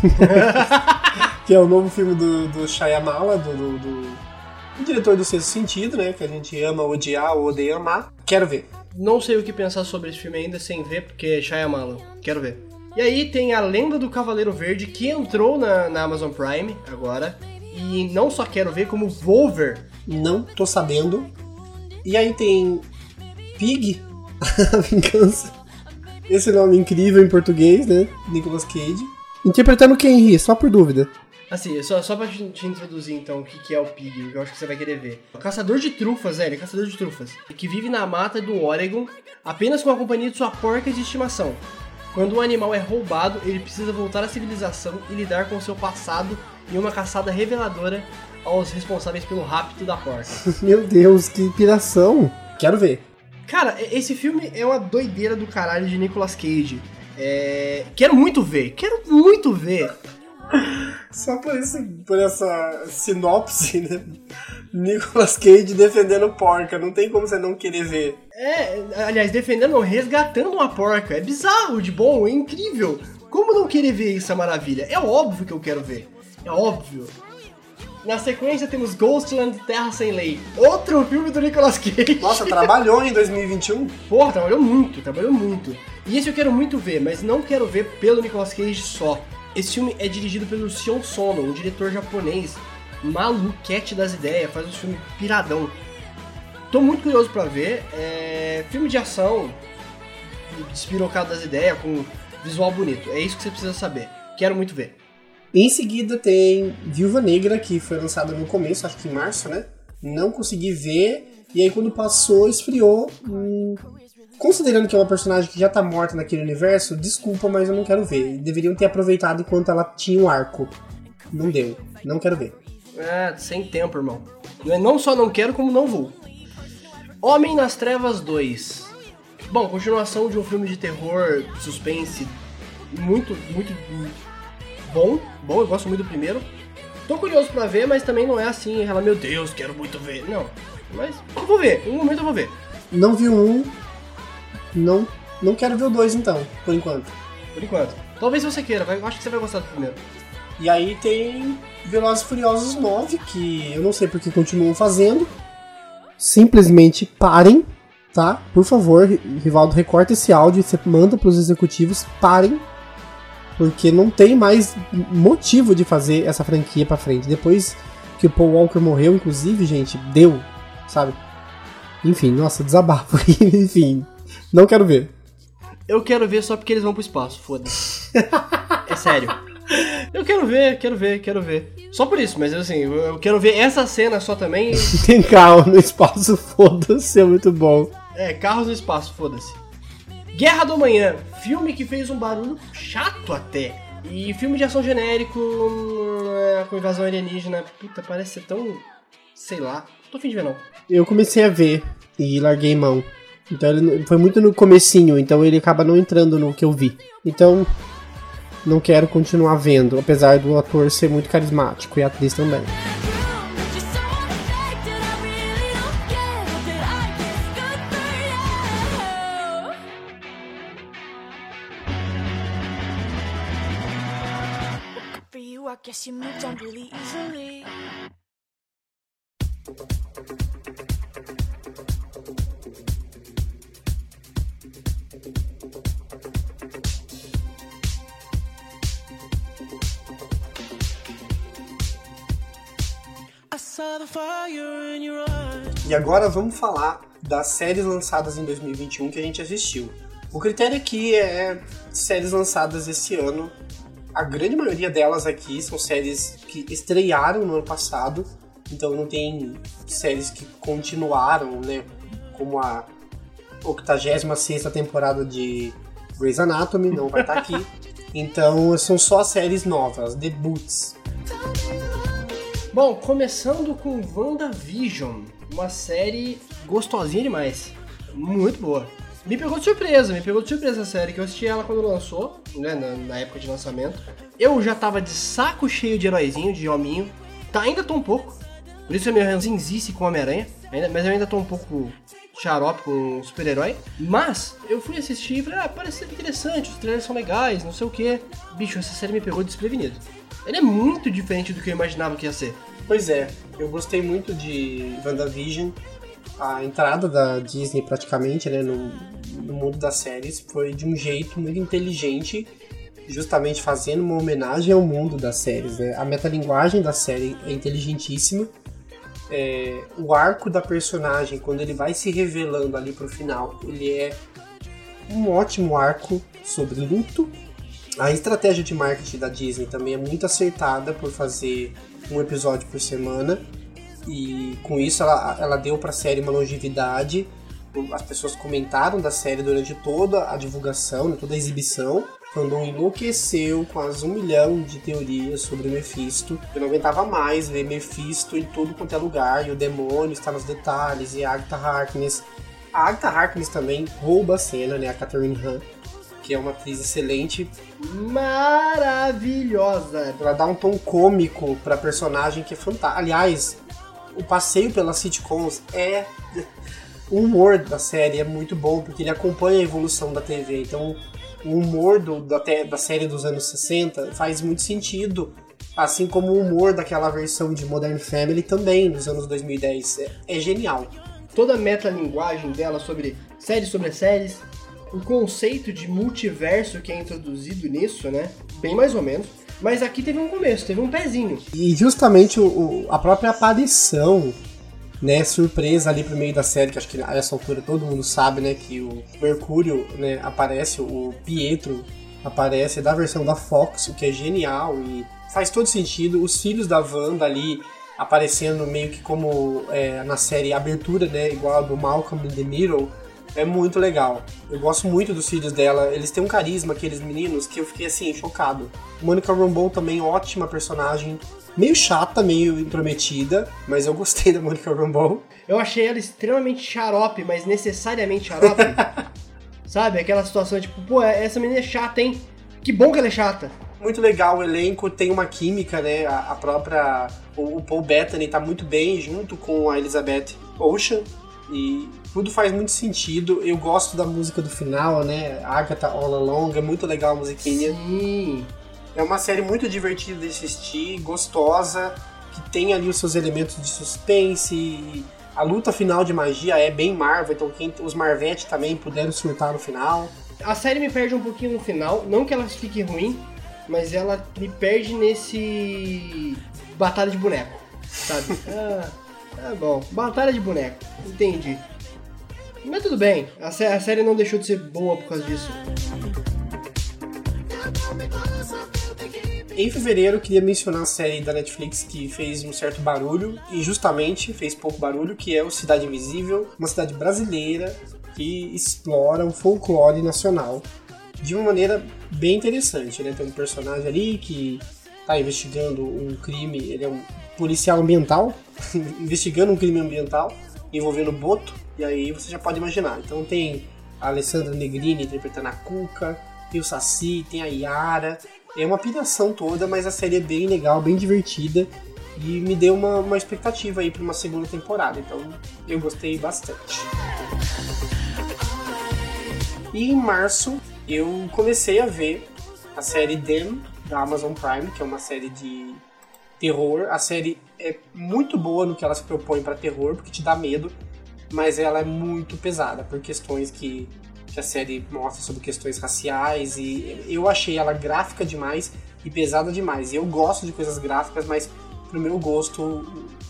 que é o novo filme do, do Shyamala, do, do, do, diretor do Sexto Sentido, né, que a gente ama odiar ou odeia amar. Quero ver. Não sei o que pensar sobre esse filme ainda sem ver, porque é Shyamalan. Quero ver. E aí tem a Lenda do Cavaleiro Verde, que entrou na, na Amazon Prime agora. E não só quero ver, como vou ver. Não tô sabendo. E aí tem Pig, a vingança. Esse nome incrível em português, né? Nicolas Cage. Interpretando quem ri, só por dúvida. Assim, só, só pra te, te introduzir então o que, que é o Pig, que eu acho que você vai querer ver. O caçador de trufas, velho, caçador de trufas. Que vive na mata do Oregon apenas com a companhia de sua porca de estimação. Quando um animal é roubado, ele precisa voltar à civilização e lidar com seu passado em uma caçada reveladora aos responsáveis pelo rapto da porca. Meu Deus, que piração. Quero ver. Cara, esse filme é uma doideira do caralho de Nicolas Cage. É... Quero muito ver, quero muito ver. Só por, esse, por essa sinopse, né? Nicolas Cage defendendo porca. Não tem como você não querer ver. É, aliás, defendendo, resgatando uma porca. É bizarro de bom, é incrível. Como não querer ver essa maravilha? É óbvio que eu quero ver. É óbvio. Na sequência temos Ghostland Terra Sem Lei. Outro filme do Nicolas Cage. Nossa, trabalhou em 2021? Porra, trabalhou muito, trabalhou muito. E esse eu quero muito ver, mas não quero ver pelo Nicolas Cage só. Esse filme é dirigido pelo Sion Sono, um diretor japonês maluquete das ideias, faz um filme piradão. Tô muito curioso pra ver. É... Filme de ação, despirocado das ideias, com visual bonito. É isso que você precisa saber. Quero muito ver. Em seguida tem Viúva Negra, que foi lançada no começo, acho que em março, né? Não consegui ver. E aí quando passou, esfriou. Hum, considerando que é uma personagem que já tá morta naquele universo, desculpa, mas eu não quero ver. Deveriam ter aproveitado enquanto ela tinha um arco. Não deu. Não quero ver. É, sem tempo, irmão. Eu não só não quero, como não vou. Homem nas Trevas 2. Bom, continuação de um filme de terror, suspense, muito, muito bom. Bom, eu gosto muito do primeiro. Tô curioso pra ver, mas também não é assim, ela, meu Deus, quero muito ver. Não, mas eu vou ver, em um momento eu vou ver. Não vi um, não, não quero ver o dois então, por enquanto. Por enquanto. Talvez você queira, eu acho que você vai gostar do primeiro. E aí tem Velozes e Furiosos 9, que eu não sei porque continuam fazendo. Simplesmente parem, tá? Por favor, Rivaldo, recorta esse áudio e você manda pros executivos, parem. Porque não tem mais motivo de fazer essa franquia pra frente. Depois que o Paul Walker morreu, inclusive, gente, deu, sabe? Enfim, nossa, desabafo. Enfim, não quero ver. Eu quero ver só porque eles vão pro espaço, foda-se. é sério. Eu quero ver, quero ver, quero ver. Só por isso, mas assim, eu quero ver essa cena só também. Tem carro no espaço, foda-se, é muito bom. É, carros no espaço, foda-se. Guerra do Amanhã, filme que fez um barulho chato até. E filme de ação genérico, hum, com invasão alienígena. Puta, parece ser tão. sei lá. Não tô afim de ver, não. Eu comecei a ver e larguei mão. Então ele foi muito no comecinho, então ele acaba não entrando no que eu vi. Então, não quero continuar vendo, apesar do ator ser muito carismático e a atriz também. Guess you moved on really easily. E agora vamos falar das séries lançadas em 2021 que a gente assistiu. O critério aqui é séries lançadas esse ano a grande maioria delas aqui são séries que estrearam no ano passado, então não tem séries que continuaram, né? Como a 86 temporada de Grey's Anatomy, não vai estar aqui. Então são só séries novas, debuts. Bom, começando com WandaVision, uma série gostosinha demais. Muito boa. Me pegou de surpresa, me pegou de surpresa a série, que eu assisti ela quando lançou, né, na, na época de lançamento. Eu já tava de saco cheio de heróizinho, de hominho. Tá, ainda tô um pouco. Por isso eu me ranzinzice com Homem-Aranha. Mas eu ainda tô um pouco xarope com super-herói. Mas eu fui assistir e falei, ah, parece ser interessante, os trailers são legais, não sei o que. Bicho, essa série me pegou desprevenido. Ele é muito diferente do que eu imaginava que ia ser. Pois é, eu gostei muito de WandaVision. A entrada da Disney praticamente né, no, no mundo das séries foi de um jeito muito inteligente, justamente fazendo uma homenagem ao mundo das séries. Né? A metalinguagem da série é inteligentíssima. É, o arco da personagem, quando ele vai se revelando ali pro final, ele é um ótimo arco sobre luto. A estratégia de marketing da Disney também é muito acertada por fazer um episódio por semana e com isso ela, ela deu para a série uma longevidade. As pessoas comentaram da série durante toda a divulgação, né, toda a exibição. Fandom enlouqueceu com as um milhão de teorias sobre Mephisto. Eu não aguentava mais ver Mephisto em tudo quanto é lugar, e o demônio está nos detalhes, e a Agatha Harkness. A Agatha Harkness também rouba a cena, né? A Catherine Hahn, que é uma atriz excelente. Maravilhosa! Ela dá um tom cômico pra personagem que é fantástico. Aliás, o passeio pelas sitcoms é. O humor da série é muito bom, porque ele acompanha a evolução da TV. Então, o humor do, da, te- da série dos anos 60 faz muito sentido. Assim como o humor daquela versão de Modern Family também, dos anos 2010. É, é genial. Toda a metalinguagem dela sobre séries sobre séries, o conceito de multiverso que é introduzido nisso, né? Bem mais ou menos. Mas aqui teve um começo, teve um pezinho. E justamente o, o- a própria aparição, né, surpresa ali pro meio da série, que acho que a essa altura todo mundo sabe, né, que o Mercúrio, né, aparece, o Pietro aparece da versão da Fox, o que é genial e faz todo sentido. Os filhos da Wanda ali aparecendo meio que como é, na série abertura, né, igual a do Malcolm in the Middle, é muito legal. Eu gosto muito dos filhos dela. Eles têm um carisma, aqueles meninos, que eu fiquei assim, chocado. Monica Rambeau também, ótima personagem. Meio chata, meio intrometida, mas eu gostei da Monica Rambeau. Eu achei ela extremamente xarope, mas necessariamente xarope. Sabe? Aquela situação tipo, pô, essa menina é chata, hein? Que bom que ela é chata. Muito legal o elenco, tem uma química, né? A, a própria. O, o Paul Bettany tá muito bem junto com a Elizabeth Ocean. E tudo faz muito sentido. Eu gosto da música do final, né? Agatha All Along, é muito legal a musiquinha. Sim. É uma série muito divertida de assistir, gostosa, que tem ali os seus elementos de suspense. A luta final de magia é bem Marvel, então quem, os Marvete também puderam surtar no final. A série me perde um pouquinho no final, não que ela fique ruim, mas ela me perde nesse batalha de boneco, sabe? ah, tá bom, batalha de boneco, entendi. Mas tudo bem, a, sé- a série não deixou de ser boa por causa disso. Em fevereiro, queria mencionar a série da Netflix que fez um certo barulho, e justamente fez pouco barulho, que é o Cidade Invisível, uma cidade brasileira que explora o folclore nacional de uma maneira bem interessante, né? Tem um personagem ali que está investigando um crime, ele é um policial ambiental, investigando um crime ambiental envolvendo Boto, e aí você já pode imaginar. Então tem a Alessandra Negrini interpretando a Cuca, tem o Saci, tem a Yara, é uma piração toda, mas a série é bem legal, bem divertida e me deu uma, uma expectativa aí para uma segunda temporada, então eu gostei bastante. E em março eu comecei a ver a série Them da Amazon Prime, que é uma série de terror. A série é muito boa no que ela se propõe para terror, porque te dá medo, mas ela é muito pesada por questões que, que a série mostra sobre questões raciais e eu achei ela gráfica demais e pesada demais. Eu gosto de coisas gráficas, mas pro meu gosto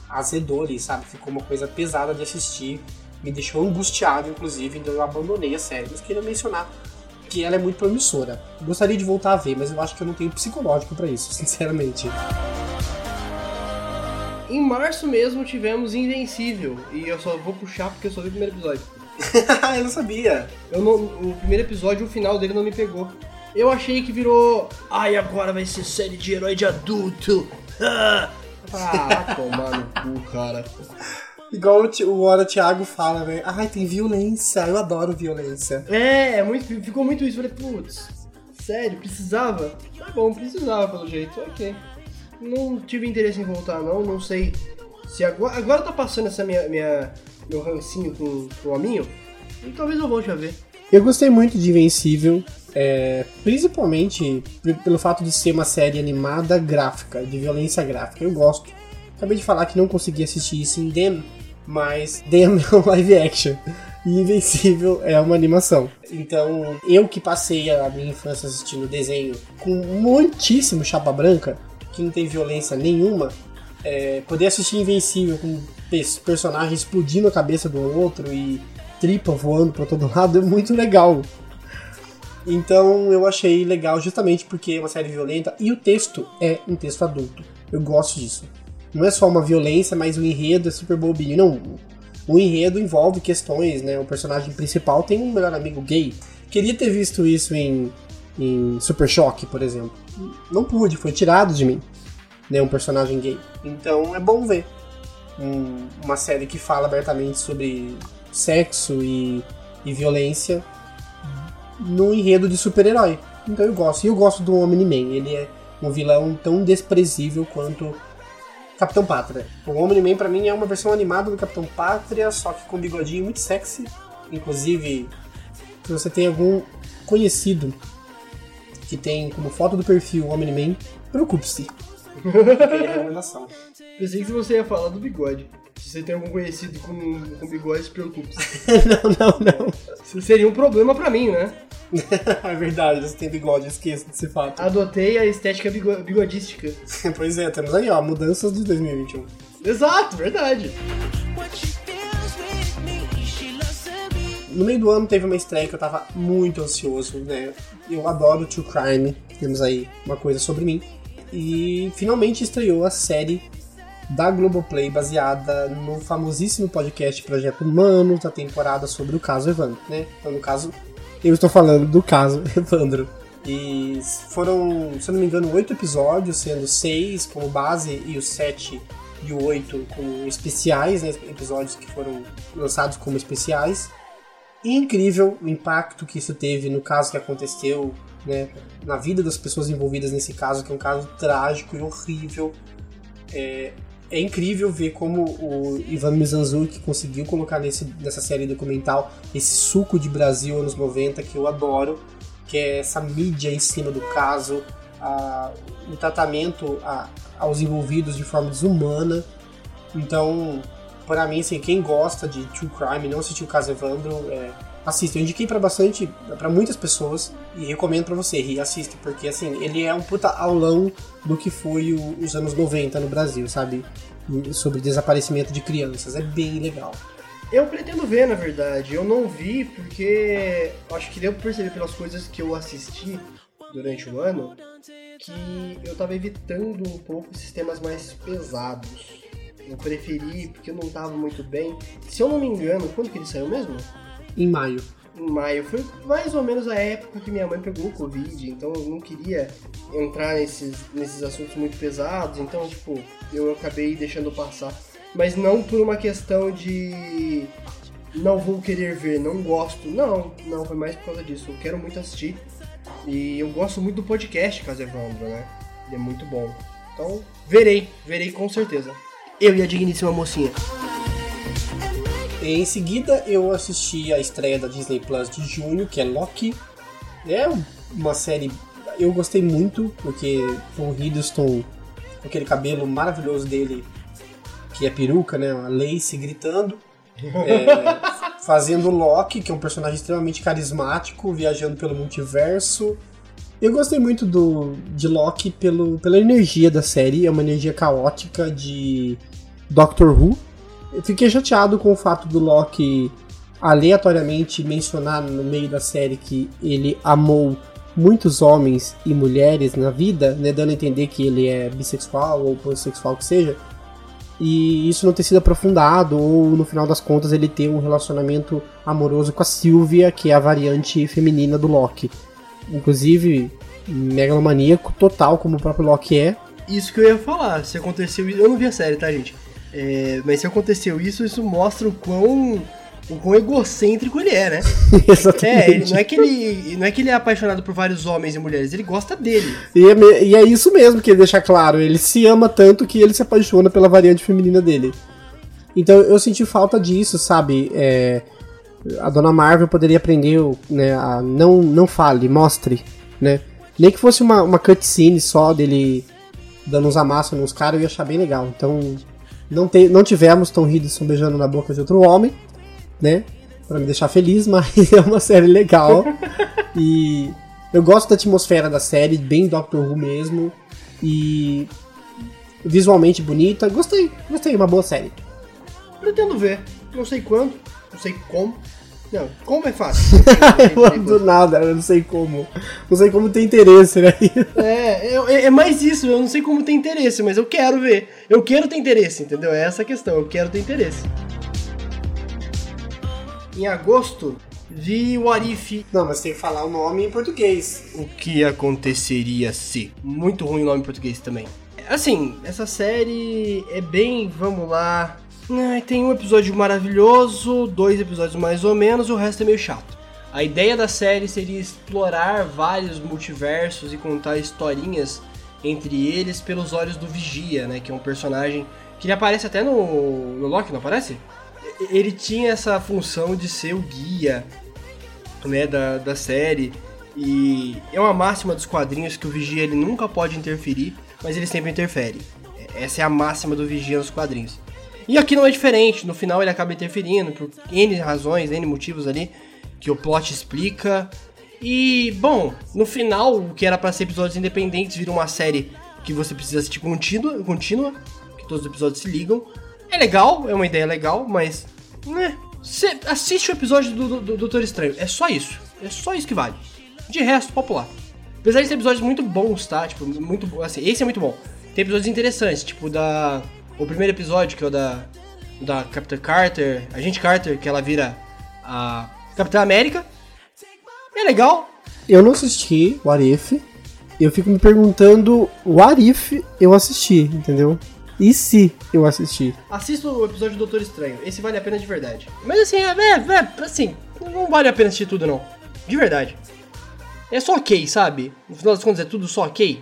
azedou ali, sabe? Ficou uma coisa pesada de assistir, me deixou angustiado, inclusive, então eu abandonei a série. Mas queria mencionar que ela é muito promissora. Gostaria de voltar a ver, mas eu acho que eu não tenho psicológico pra isso, sinceramente. Em março mesmo tivemos Invencível. E eu só vou puxar porque eu só vi o primeiro episódio. eu não sabia. Eu não, o primeiro episódio, o final dele não me pegou. Eu achei que virou. Ai, agora vai ser série de herói de adulto. Ah, ah tomar no cu, cara. Igual o, o Hora Thiago fala, velho. Ai, tem violência. Eu adoro violência. É, é muito, ficou muito isso. Falei, putz, sério, precisava? Tá bom, precisava pelo jeito, ok. Não tive interesse em voltar, não. Não sei se agora. Agora tá passando essa minha, minha meu rancinho com, com o Aminho. E talvez eu volte a ver. Eu gostei muito de Invencível, é, principalmente pelo fato de ser uma série animada gráfica, de violência gráfica. Eu gosto. Acabei de falar que não consegui assistir isso em Dem, mas Dem é um live action. E Invencível é uma animação. Então, eu que passei a minha infância assistindo desenho com muitíssimo chapa branca, que não tem violência nenhuma, é, poder assistir Invencível com pers- personagens explodindo a cabeça do outro e tripa voando pra todo lado é muito legal. Então eu achei legal justamente porque é uma série violenta e o texto é um texto adulto. Eu gosto disso. Não é só uma violência, mas o enredo é super bobinho. Não, o enredo envolve questões, né? O personagem principal tem um melhor amigo gay. Queria ter visto isso em, em Super Choque, por exemplo. Não pude, foi tirado de mim. Né, um personagem gay. Então é bom ver um- uma série que fala abertamente sobre sexo e, e violência no enredo de super-herói. Então eu gosto. E eu gosto do Omni-Man. Ele é um vilão tão desprezível quanto Capitão Pátria. O Omni-Man pra mim é uma versão animada do Capitão Pátria, só que com um bigodinho muito sexy. Inclusive, se você tem algum conhecido que tem como foto do perfil o Omni-Man, preocupe-se. Aí a recomendação. Pensei que você ia falar do bigode. Se você tem algum conhecido com, com bigode, se preocupe. não, não, não. Seria um problema pra mim, né? é verdade, você tem bigode, eu esqueço desse fato. Adotei a estética bigo- bigodística. pois é, temos aí, ó, mudanças de 2021. Exato, verdade. No meio do ano teve uma estreia que eu tava muito ansioso, né? Eu adoro True Crime, temos aí uma coisa sobre mim. E finalmente estreou a série da Globoplay baseada no famosíssimo podcast Projeto Humanos, da temporada sobre o caso Evandro, né? Então, no caso, eu estou falando do caso Evandro. E foram, se eu não me engano, oito episódios, sendo seis como base e os sete e o oito como especiais, né? Episódios que foram lançados como especiais. E incrível o impacto que isso teve no caso que aconteceu, né, na vida das pessoas envolvidas nesse caso, que é um caso trágico e horrível. É, é incrível ver como o Ivan Mizanzuki conseguiu colocar nesse, nessa série documental esse suco de Brasil anos 90 que eu adoro, que é essa mídia em cima do caso, a- o tratamento a- aos envolvidos de forma desumana. Então, para mim, assim, quem gosta de True Crime, não assistiu o caso Evandro, é, assista. Eu indiquei para bastante, para muitas pessoas e recomendo para você, e assista, porque assim, ele é um puta aulão do que foi o- os anos 90 no Brasil, sabe? Sobre desaparecimento de crianças, é bem legal. Eu pretendo ver, na verdade. Eu não vi porque acho que deu pra perceber pelas coisas que eu assisti durante o ano que eu tava evitando um pouco esses temas mais pesados. Eu preferi porque eu não tava muito bem. Se eu não me engano, quando que ele saiu mesmo? Em maio. Em maio. Foi mais ou menos a época que minha mãe pegou o Covid, então eu não queria entrar nesses, nesses assuntos muito pesados, então, tipo, eu acabei deixando passar. Mas não por uma questão de não vou querer ver, não gosto. Não, não, foi mais por causa disso. Eu quero muito assistir. E eu gosto muito do podcast Casa Evandro, né? Ele é muito bom. Então, verei, verei com certeza. Eu e a digníssima mocinha. Em seguida, eu assisti a estreia da Disney Plus de junho, que é Loki. É uma série. Eu gostei muito, porque Tom Hiddleston, com aquele cabelo maravilhoso dele, que é peruca, né? A Lacey gritando. é, fazendo Loki, que é um personagem extremamente carismático, viajando pelo multiverso. Eu gostei muito do, de Loki pelo, pela energia da série, é uma energia caótica de Doctor Who. Eu fiquei chateado com o fato do Loki aleatoriamente mencionar no meio da série que ele amou muitos homens e mulheres na vida, né, dando a entender que ele é bissexual ou pansexual que seja, e isso não ter sido aprofundado, ou no final das contas ele ter um relacionamento amoroso com a Sylvia, que é a variante feminina do Loki. Inclusive, megalomaníaco total, como o próprio Loki é. Isso que eu ia falar, se aconteceu. Eu não vi a série, tá, gente? É, mas se aconteceu isso, isso mostra o quão, o quão egocêntrico ele é, né? Exatamente. É, ele, não, é que ele, não é que ele é apaixonado por vários homens e mulheres, ele gosta dele. E é, e é isso mesmo que ele deixa claro. Ele se ama tanto que ele se apaixona pela variante feminina dele. Então eu senti falta disso, sabe? É, a Dona Marvel poderia aprender né, a não, não fale, mostre, né? Nem que fosse uma, uma cutscene só dele dando uns amassos nos caras, eu ia achar bem legal. Então não, te, não tivemos Tom Hiddleston beijando na boca de outro homem, né? Pra me deixar feliz, mas é uma série legal. e eu gosto da atmosfera da série, bem Doctor Who mesmo. E visualmente bonita. Gostei, gostei, uma boa série. Pretendo ver, não sei quando, não sei como. Não, como é fácil. Do nada, eu não sei como. Não sei como tem interesse, né? É, é, é mais isso, eu não sei como tem interesse, mas eu quero ver. Eu quero ter interesse, entendeu? É essa a questão, eu quero ter interesse. Em agosto, vi o Arif. Não, mas tem que falar o nome em português. O que aconteceria se? Muito ruim o nome em português também. Assim, essa série é bem, vamos lá. Ai, Tem um episódio maravilhoso, dois episódios mais ou menos, e o resto é meio chato. A ideia da série seria explorar vários multiversos e contar historinhas entre eles pelos olhos do Vigia, né? Que é um personagem que ele aparece até no, no Loki, não aparece? Ele tinha essa função de ser o guia né, da, da série. E é uma máxima dos quadrinhos que o Vigia ele nunca pode interferir, mas ele sempre interfere. Essa é a máxima do Vigia nos quadrinhos. E aqui não é diferente, no final ele acaba interferindo por N razões, N motivos ali, que o plot explica. E, bom, no final, o que era pra ser episódios independentes vira uma série que você precisa assistir contínua, contínua que todos os episódios se ligam. É legal, é uma ideia legal, mas. Né, cê assiste o episódio do, do, do Doutor Estranho, é só isso. É só isso que vale. De resto, popular. Apesar de ter episódios muito bons, tá? Tipo, muito bo- assim, esse é muito bom. Tem episódios interessantes, tipo da o primeiro episódio que é o da da Capitã Carter, a gente Carter, que ela vira a Capitã América. É legal. Eu não assisti o Arif. Eu fico me perguntando, o Arif eu assisti, entendeu? E se eu assisti? Assista o episódio do Doutor Estranho. Esse vale a pena de verdade. Mas assim, é, é, é, assim, não vale a pena assistir tudo não. De verdade. É só ok, sabe? No final das contas é tudo só ok.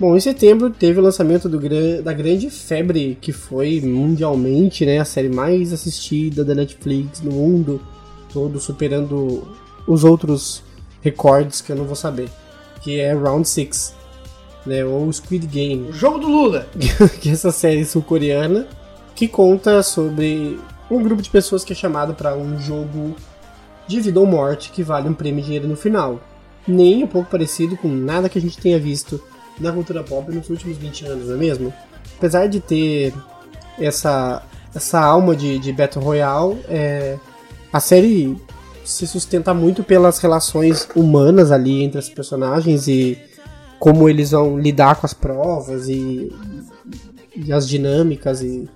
Bom, em setembro teve o lançamento do, da grande febre que foi mundialmente né, a série mais assistida da Netflix no mundo todo, superando os outros recordes que eu não vou saber, que é Round 6, né, ou Squid Game. O jogo do Lula. que é essa série sul-coreana que conta sobre um grupo de pessoas que é chamado para um jogo de vida ou morte que vale um prêmio de dinheiro no final. Nem um pouco parecido com nada que a gente tenha visto na cultura pop nos últimos 20 anos, não é mesmo? Apesar de ter essa, essa alma de, de Battle Royale, é, a série se sustenta muito pelas relações humanas ali entre os personagens e como eles vão lidar com as provas e, e as dinâmicas e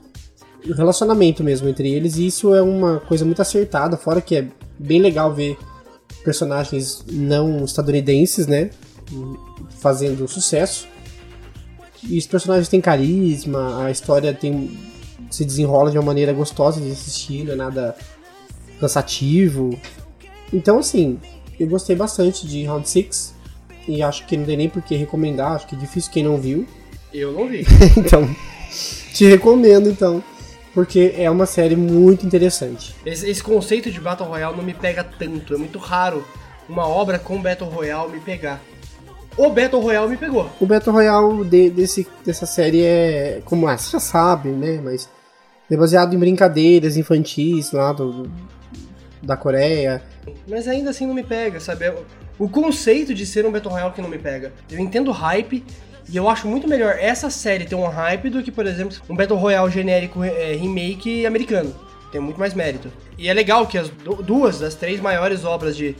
o relacionamento mesmo entre eles. E isso é uma coisa muito acertada, fora que é bem legal ver personagens não estadunidenses, né? Fazendo sucesso. E os personagens têm carisma, a história tem se desenrola de uma maneira gostosa de assistir, não é nada cansativo. Então, assim, eu gostei bastante de Round 6 e acho que não tem nem por que recomendar, acho que é difícil quem não viu. Eu não vi. então, te recomendo então, porque é uma série muito interessante. Esse, esse conceito de Battle Royale não me pega tanto. É muito raro uma obra com Battle Royale me pegar. O Battle Royale me pegou. O Battle Royale de- desse, dessa série é, como ah, você já sabe, né, mas é baseado em brincadeiras infantis lá do, da Coreia. Mas ainda assim não me pega, sabe? O- conceito de ser um Battle Royale que não me pega. Eu entendo hype, E eu acho muito melhor essa série ter um hype do que, por exemplo, um Battle Royale genérico é, remake americano. Tem muito mais mérito. E é legal que as du- duas das três maiores obras de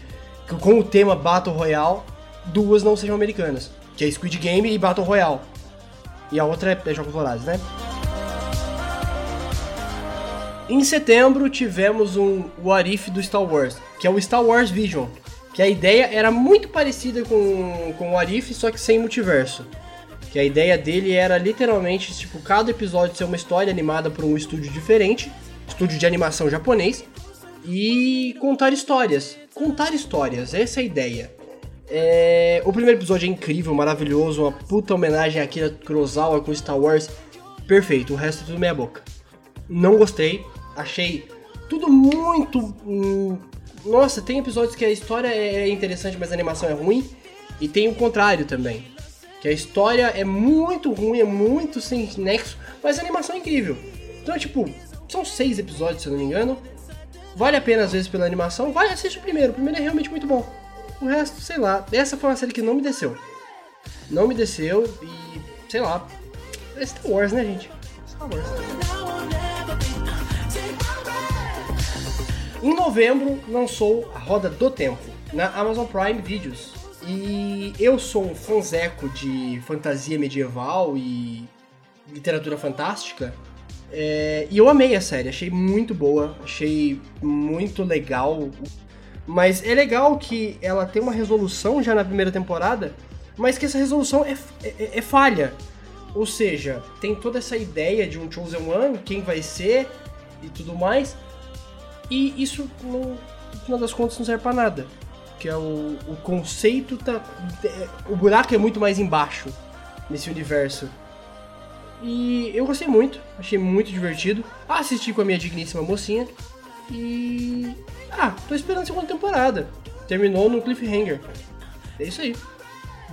com o tema Battle Royale, duas não sejam americanas. Que é Squid Game e Battle Royale. E a outra é, é Jogos Vorazes, né? Em setembro tivemos um What If do Star Wars, que é o Star Wars Vision, que a ideia era muito parecida com, com o What If, só que sem multiverso. Que a ideia dele era literalmente, tipo, cada episódio ser uma história animada por um estúdio diferente, estúdio de animação japonês, e contar histórias. Contar histórias, essa é a ideia. É, O primeiro episódio é incrível, maravilhoso, uma puta homenagem a Akira Kurosawa com Star Wars. Perfeito, o resto é tudo meia boca. Não gostei, achei tudo muito. hum, Nossa, tem episódios que a história é interessante, mas a animação é ruim. E tem o contrário também. Que a história é muito ruim, é muito sem nexo, mas a animação é incrível. Então, tipo, são seis episódios, se eu não me engano. Vale a pena às vezes pela animação. Vai, assiste o primeiro. O primeiro é realmente muito bom. O resto, sei lá. Essa foi uma série que não me desceu. Não me desceu e, sei lá. É Star Wars, né, gente? Star Wars. Em novembro lançou A Roda do Tempo na Amazon Prime Videos. E eu sou um fanzeco de fantasia medieval e literatura fantástica. É, e eu amei a série, achei muito boa, achei muito legal. Mas é legal que ela tem uma resolução já na primeira temporada, mas que essa resolução é, é, é falha. Ou seja, tem toda essa ideia de um Chosen One, quem vai ser e tudo mais. E isso, no, no final das contas, não serve pra nada. Que é o, o conceito tá. é, O buraco é muito mais embaixo nesse universo. E eu gostei muito, achei muito divertido. Assisti com a minha digníssima mocinha. E. Ah, tô esperando a segunda temporada. Terminou no cliffhanger. É isso aí.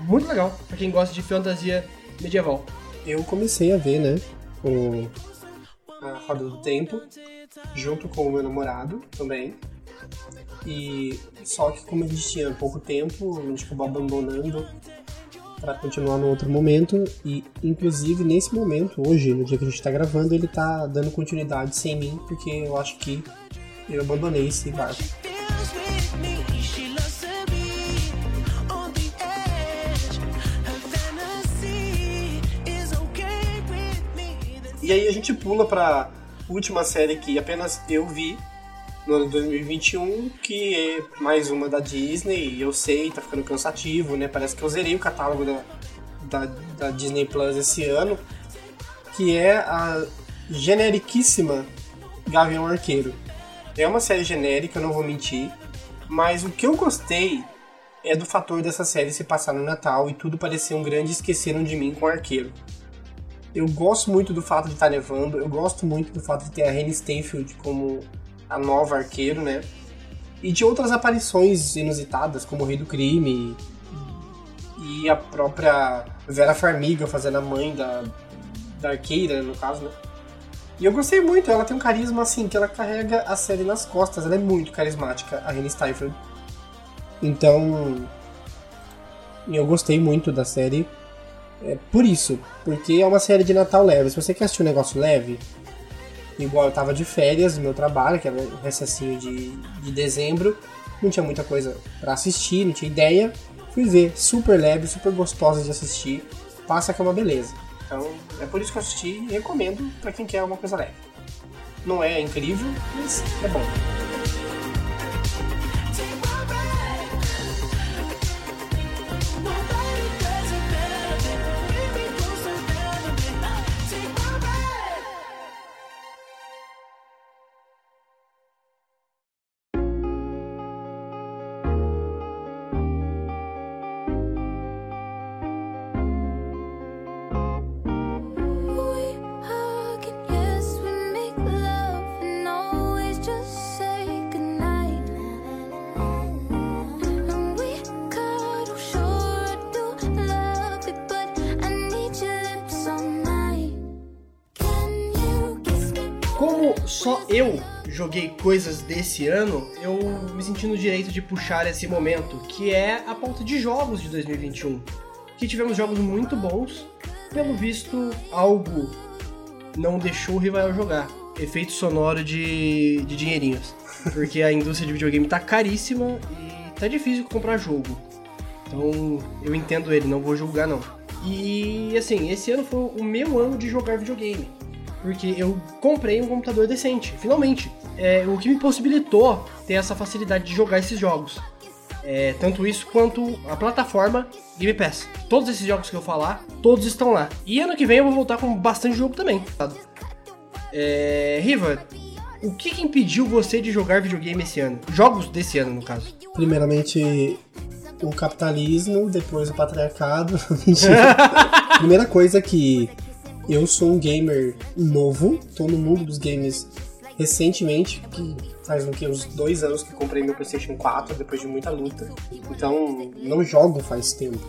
Muito legal, pra quem gosta de fantasia medieval. Eu comecei a ver, né? O a Roda do Tempo, junto com o meu namorado também. E só que como a gente tinha pouco tempo, a gente acabou abandonando para continuar no outro momento. E inclusive nesse momento, hoje, no dia que a gente tá gravando, ele tá dando continuidade sem mim, porque eu acho que eu abandonei esse barco. E aí a gente pula pra última série que apenas eu vi no ano de 2021, que é mais uma da Disney, e eu sei, tá ficando cansativo, né? Parece que eu zerei o catálogo da, da, da Disney Plus esse ano, que é a generiquíssima Gavião Arqueiro. É uma série genérica, eu não vou mentir, mas o que eu gostei é do fator dessa série se passar no Natal e tudo parecer um grande esqueceram de mim com arqueiro. Eu gosto muito do fato de estar nevando, eu gosto muito do fato de ter a Renée Stanfield como a nova arqueiro, né? E de outras aparições inusitadas, como o Rei do Crime e a própria Vera Farmiga fazendo a mãe da, da arqueira, no caso, né? E eu gostei muito, ela tem um carisma assim, que ela carrega a série nas costas, ela é muito carismática, a Renée Stanfield. Então, eu gostei muito da série. É por isso, porque é uma série de Natal leve. Se você quer assistir um negócio leve, igual eu tava de férias do meu trabalho, que era um recessinho de, de dezembro, não tinha muita coisa para assistir, não tinha ideia. Fui ver, super leve, super gostosa de assistir, passa que é uma beleza. Então é por isso que eu assisti e recomendo para quem quer uma coisa leve. Não é incrível, mas é bom. Só eu joguei coisas desse ano, eu me senti no direito de puxar esse momento, que é a pauta de jogos de 2021. que tivemos jogos muito bons. Pelo visto, algo não deixou o rival jogar. Efeito sonoro de, de dinheirinhos. Porque a indústria de videogame tá caríssima e tá difícil comprar jogo. Então eu entendo ele, não vou julgar não. E assim, esse ano foi o meu ano de jogar videogame. Porque eu comprei um computador decente, finalmente. É, o que me possibilitou ter essa facilidade de jogar esses jogos. É, tanto isso quanto a plataforma Game Pass. Todos esses jogos que eu falar, todos estão lá. E ano que vem eu vou voltar com bastante jogo também. É, Riva, o que, que impediu você de jogar videogame esse ano? Jogos desse ano, no caso. Primeiramente, o capitalismo, depois o patriarcado. Primeira coisa que eu sou um gamer novo, tô no mundo dos games recentemente, que faz o que, uns dois anos que comprei meu PlayStation 4 depois de muita luta. Então, não jogo faz tempo.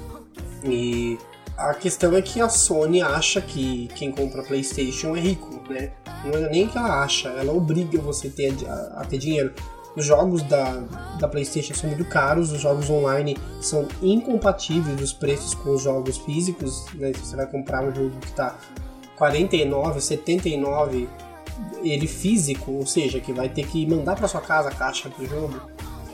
E a questão é que a Sony acha que quem compra PlayStation é rico, né? Não é nem que ela acha, ela obriga você ter, a, a ter dinheiro. Os jogos da, da PlayStation são muito caros, os jogos online são incompatíveis os preços com os jogos físicos. Né? Se você vai comprar um jogo que está 49, 79, ele físico, ou seja, que vai ter que mandar para sua casa a caixa do jogo.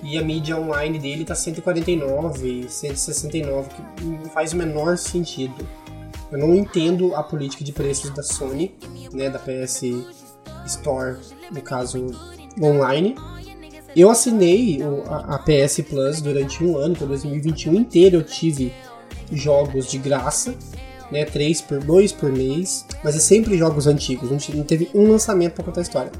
E a mídia online dele tá 149, 169, que não faz o menor sentido. Eu não entendo a política de preços da Sony, né, da PS Store, no caso online. Eu assinei a, PS Plus durante um ano, então 2021 inteiro eu tive jogos de graça, né, três por dois por mês, mas é sempre jogos antigos, não teve um lançamento para contar a história.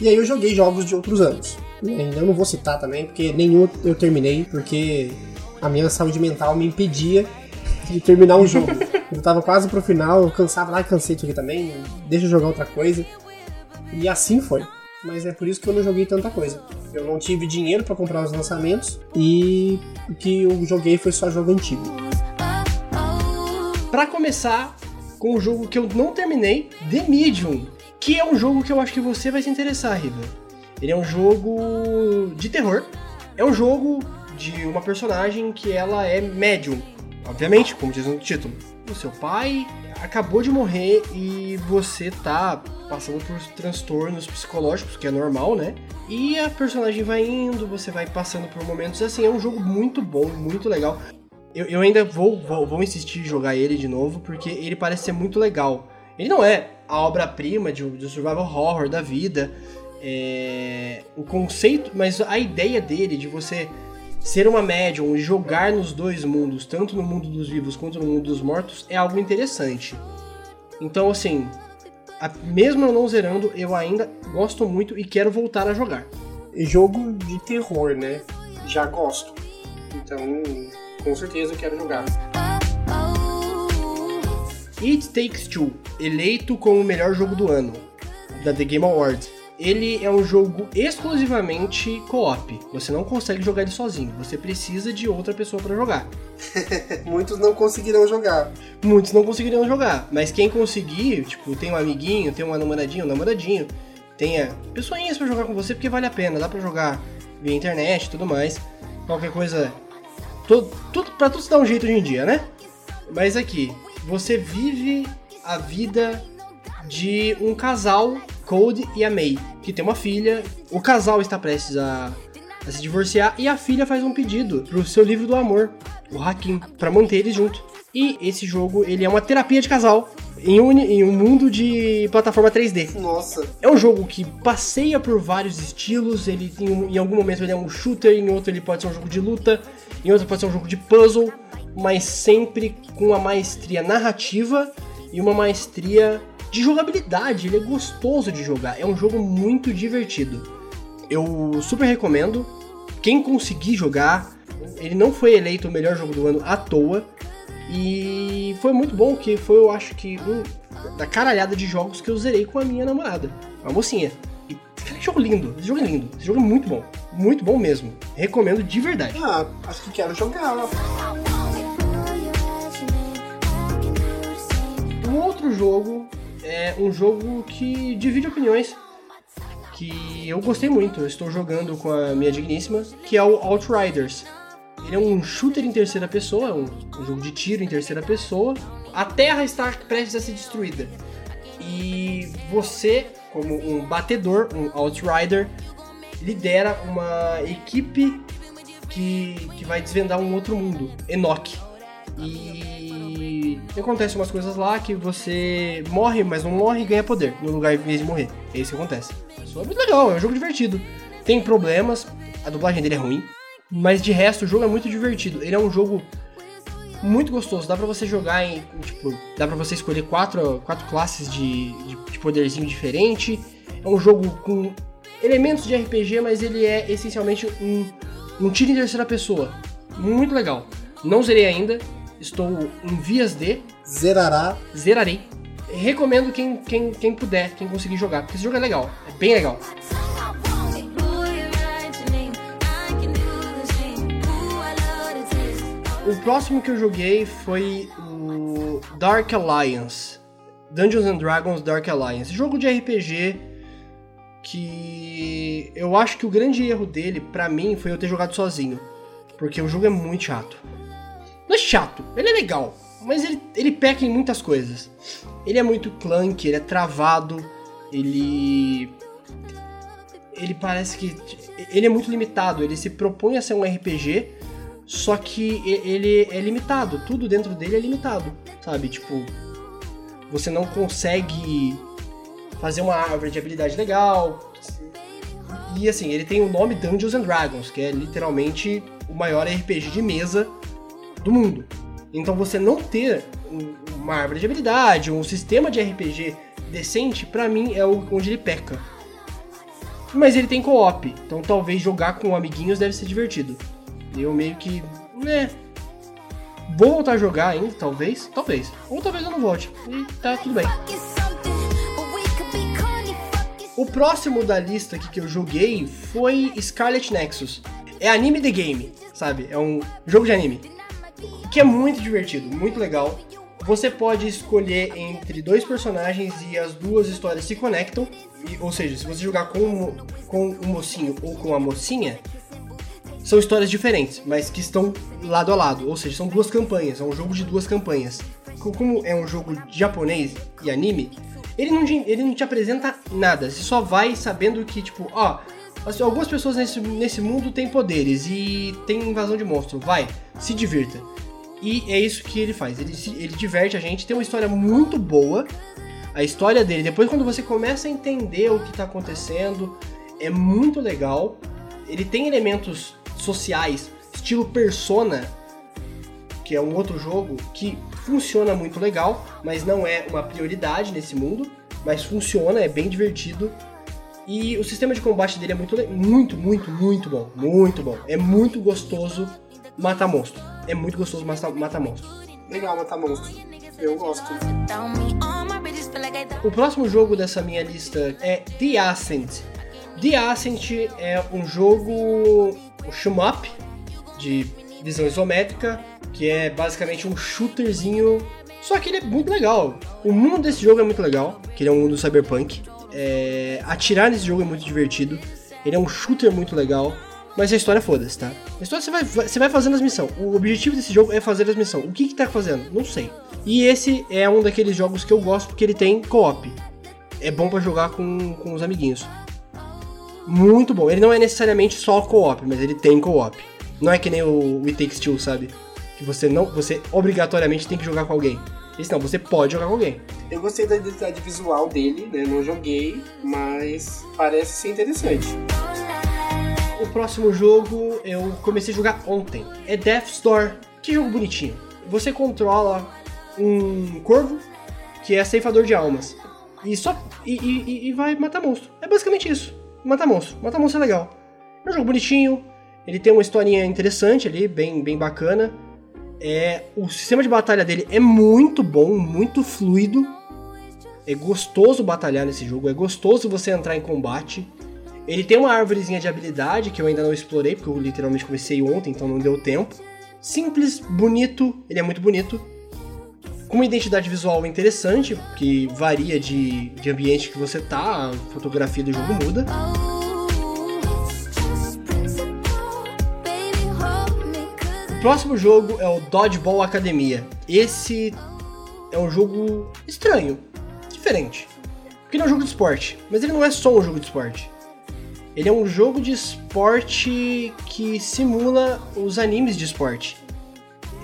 E aí eu joguei jogos de outros anos. Eu não vou citar também, porque nenhum eu terminei, porque a minha saúde mental me impedia de terminar um jogo. eu tava quase pro final, eu cansava lá, cansei disso aqui também, deixa eu jogar outra coisa. E assim foi. Mas é por isso que eu não joguei tanta coisa. Eu não tive dinheiro para comprar os lançamentos e o que eu joguei foi só jogo antigo. Para começar com o jogo que eu não terminei, The Medium, que é um jogo que eu acho que você vai se interessar, Riva. Ele é um jogo de terror. É um jogo de uma personagem que ela é médium, obviamente, como diz no título. O seu pai acabou de morrer e você tá passando por transtornos psicológicos, que é normal, né? E a personagem vai indo, você vai passando por momentos assim. É um jogo muito bom, muito legal. Eu, eu ainda vou, vou, vou insistir em jogar ele de novo, porque ele parece ser muito legal. Ele não é a obra-prima de survival horror da vida. É, o conceito, mas a ideia dele de você ser uma médium e jogar nos dois mundos, tanto no mundo dos vivos quanto no mundo dos mortos, é algo interessante. Então, assim, a, mesmo eu não zerando, eu ainda gosto muito e quero voltar a jogar. Jogo de terror, né? Já gosto. Então, com certeza eu quero jogar. It Takes Two, eleito como o melhor jogo do ano da The Game Awards. Ele é um jogo exclusivamente co-op. Você não consegue jogar ele sozinho. Você precisa de outra pessoa para jogar. Muitos não conseguirão jogar. Muitos não conseguirão jogar. Mas quem conseguir, tipo, tem um amiguinho, tem uma namoradinha, um namoradinho, tenha pessoinhas para jogar com você porque vale a pena. Dá para jogar via internet e tudo mais. Qualquer coisa. Tudo, tudo, pra tudo se dar um jeito hoje em dia, né? Mas aqui, você vive a vida de um casal, Code e a May, que tem uma filha. O casal está prestes a, a se divorciar e a filha faz um pedido pro seu livro do amor, o Hakim, para manter eles juntos. E esse jogo, ele é uma terapia de casal em um, em um mundo de plataforma 3D. Nossa. É um jogo que passeia por vários estilos, ele em, em algum momento ele é um shooter, em outro ele pode ser um jogo de luta, em outro pode ser um jogo de puzzle, mas sempre com uma maestria narrativa e uma maestria de jogabilidade. Ele é gostoso de jogar, é um jogo muito divertido. Eu super recomendo. Quem conseguir jogar, ele não foi eleito o melhor jogo do ano à toa. E foi muito bom que foi, eu acho que, um da caralhada de jogos que eu zerei com a minha namorada, a mocinha. E que jogo lindo, esse jogo é lindo, esse jogo é muito bom, muito bom mesmo. Recomendo de verdade. Ah, acho que quero jogar. Um outro jogo é um jogo que divide opiniões. Que eu gostei muito, eu estou jogando com a minha digníssima, que é o Outriders. Ele é um shooter em terceira pessoa, um, um jogo de tiro em terceira pessoa. A Terra está prestes a ser destruída. E você, como um batedor, um outrider, lidera uma equipe que, que vai desvendar um outro mundo, Enoch. E acontece umas coisas lá que você morre, mas não morre e ganha poder no lugar em vez de morrer. É isso que acontece. Isso é muito legal, é um jogo divertido. Tem problemas, a dublagem dele é ruim, mas de resto o jogo é muito divertido. Ele é um jogo muito gostoso, dá pra você jogar em, tipo, dá pra você escolher quatro, quatro classes de, de, de poderzinho diferente. É um jogo com elementos de RPG, mas ele é essencialmente um, um tiro em terceira pessoa. Muito legal. Não zerei ainda, estou em vias de. Zerará. Zerarei. Recomendo quem, quem, quem puder, quem conseguir jogar, porque esse jogo é legal, é bem legal. O próximo que eu joguei foi o Dark Alliance. Dungeons and Dragons Dark Alliance. Jogo de RPG que eu acho que o grande erro dele, pra mim, foi eu ter jogado sozinho. Porque o jogo é muito chato. Não é chato, ele é legal, mas ele, ele peca em muitas coisas. Ele é muito clunky, ele é travado, ele. Ele parece que. Ele é muito limitado, ele se propõe a ser um RPG, só que ele é limitado, tudo dentro dele é limitado, sabe? Tipo, você não consegue fazer uma árvore de habilidade legal. E assim, ele tem o nome Dungeons and Dragons, que é literalmente o maior RPG de mesa do mundo. Então você não ter uma árvore de habilidade, um sistema de RPG decente, para mim é onde ele peca. Mas ele tem co-op, então talvez jogar com amiguinhos deve ser divertido. Eu meio que, né, vou voltar a jogar ainda, talvez, talvez. Ou talvez eu não volte. E tá tudo bem. O próximo da lista aqui que eu joguei foi Scarlet Nexus. É anime the game, sabe? É um jogo de anime. Que é muito divertido, muito legal. Você pode escolher entre dois personagens e as duas histórias se conectam. E, ou seja, se você jogar com, com o mocinho ou com a mocinha, são histórias diferentes, mas que estão lado a lado. Ou seja, são duas campanhas, é um jogo de duas campanhas. Como é um jogo japonês e anime, ele não, ele não te apresenta nada. Você só vai sabendo que, tipo, ó, algumas pessoas nesse, nesse mundo têm poderes e tem invasão de monstro. Vai, se divirta. E é isso que ele faz. Ele, ele diverte a gente. Tem uma história muito boa. A história dele, depois quando você começa a entender o que está acontecendo, é muito legal. Ele tem elementos sociais, estilo Persona, que é um outro jogo que funciona muito legal, mas não é uma prioridade nesse mundo, mas funciona, é bem divertido. E o sistema de combate dele é muito, muito, muito, muito bom. Muito bom. É muito gostoso matar monstro. É muito gostoso matar, matar monstro. Legal matar monstro. Eu gosto. O próximo jogo dessa minha lista é The Ascent. The Ascent é um jogo um shoot up de visão isométrica que é basicamente um shooterzinho. Só que ele é muito legal. O mundo desse jogo é muito legal, que ele é um mundo cyberpunk. É... Atirar nesse jogo é muito divertido. Ele é um shooter muito legal. Mas a história foda-se, tá? A história você vai, você vai fazendo as missões. O objetivo desse jogo é fazer as missões. O que que tá fazendo? Não sei. E esse é um daqueles jogos que eu gosto porque ele tem co-op. É bom para jogar com, com os amiguinhos. Muito bom. Ele não é necessariamente só co-op, mas ele tem co-op. Não é que nem o It Takes Two, sabe? Que você não, você obrigatoriamente tem que jogar com alguém. Esse não, você pode jogar com alguém. Eu gostei da identidade visual dele, né? Não joguei, mas parece ser interessante. O próximo jogo eu comecei a jogar ontem. É Death Store. Que jogo bonitinho. Você controla um corvo que é ceifador de almas. E só. E, e, e vai matar monstro. É basicamente isso. Matar monstro. Matar monstro é legal. É um jogo bonitinho. Ele tem uma historinha interessante ali, bem, bem bacana. É, o sistema de batalha dele é muito bom, muito fluido. É gostoso batalhar nesse jogo, é gostoso você entrar em combate. Ele tem uma árvorezinha de habilidade que eu ainda não explorei, porque eu literalmente comecei ontem, então não deu tempo. Simples, bonito, ele é muito bonito. Com uma identidade visual interessante, que varia de, de ambiente que você tá, a fotografia do jogo muda. Próximo jogo é o Dodgeball Academia. Esse é um jogo estranho, diferente. Porque ele é um jogo de esporte, mas ele não é só um jogo de esporte. Ele é um jogo de esporte que simula os animes de esporte.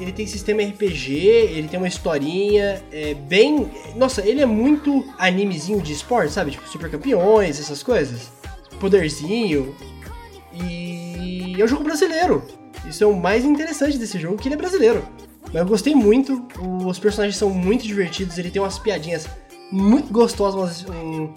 Ele tem sistema RPG, ele tem uma historinha, é bem. Nossa, ele é muito animezinho de esporte, sabe? Tipo, super campeões, essas coisas. Poderzinho. E é um jogo brasileiro. Isso é o mais interessante desse jogo, que ele é brasileiro. Mas eu gostei muito, os personagens são muito divertidos, ele tem umas piadinhas muito gostosas, um,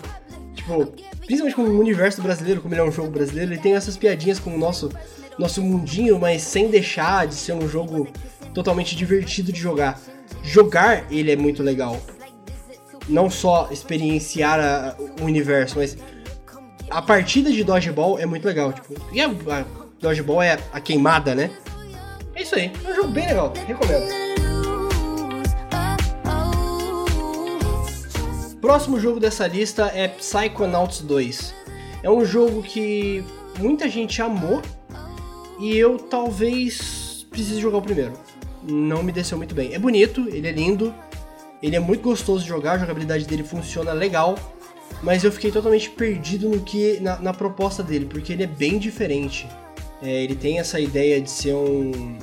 tipo, principalmente com o universo brasileiro, como ele é um jogo brasileiro, ele tem essas piadinhas com o nosso, nosso mundinho, mas sem deixar de ser um jogo totalmente divertido de jogar. Jogar ele é muito legal. Não só experienciar a, o universo, mas a partida de dodgeball é muito legal. Tipo, e a, a dodgeball é a queimada, né? É isso aí. É um jogo bem legal. Recomendo. Próximo jogo dessa lista é Psychonauts 2. É um jogo que muita gente amou e eu talvez precise jogar o primeiro. Não me desceu muito bem. É bonito, ele é lindo, ele é muito gostoso de jogar, a jogabilidade dele funciona legal, mas eu fiquei totalmente perdido no que na, na proposta dele, porque ele é bem diferente. É, ele tem essa ideia de ser um,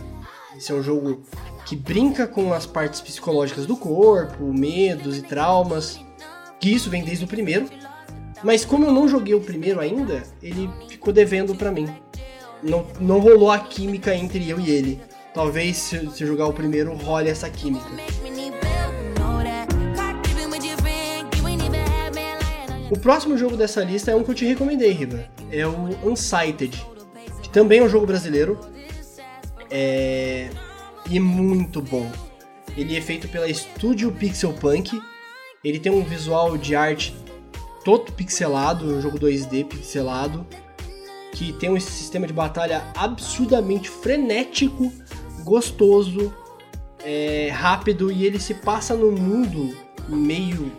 de ser um jogo que brinca com as partes psicológicas do corpo, medos e traumas, que isso vem desde o primeiro. Mas como eu não joguei o primeiro ainda, ele ficou devendo para mim. Não, não rolou a química entre eu e ele. Talvez se, se jogar o primeiro role essa química. O próximo jogo dessa lista é um que eu te recomendei, Riva. É o Unsighted, também é um jogo brasileiro. É... E muito bom. Ele é feito pela Studio Pixel Punk. Ele tem um visual de arte todo pixelado, um jogo 2D pixelado, que tem um sistema de batalha absurdamente frenético, gostoso, é, rápido e ele se passa num mundo meio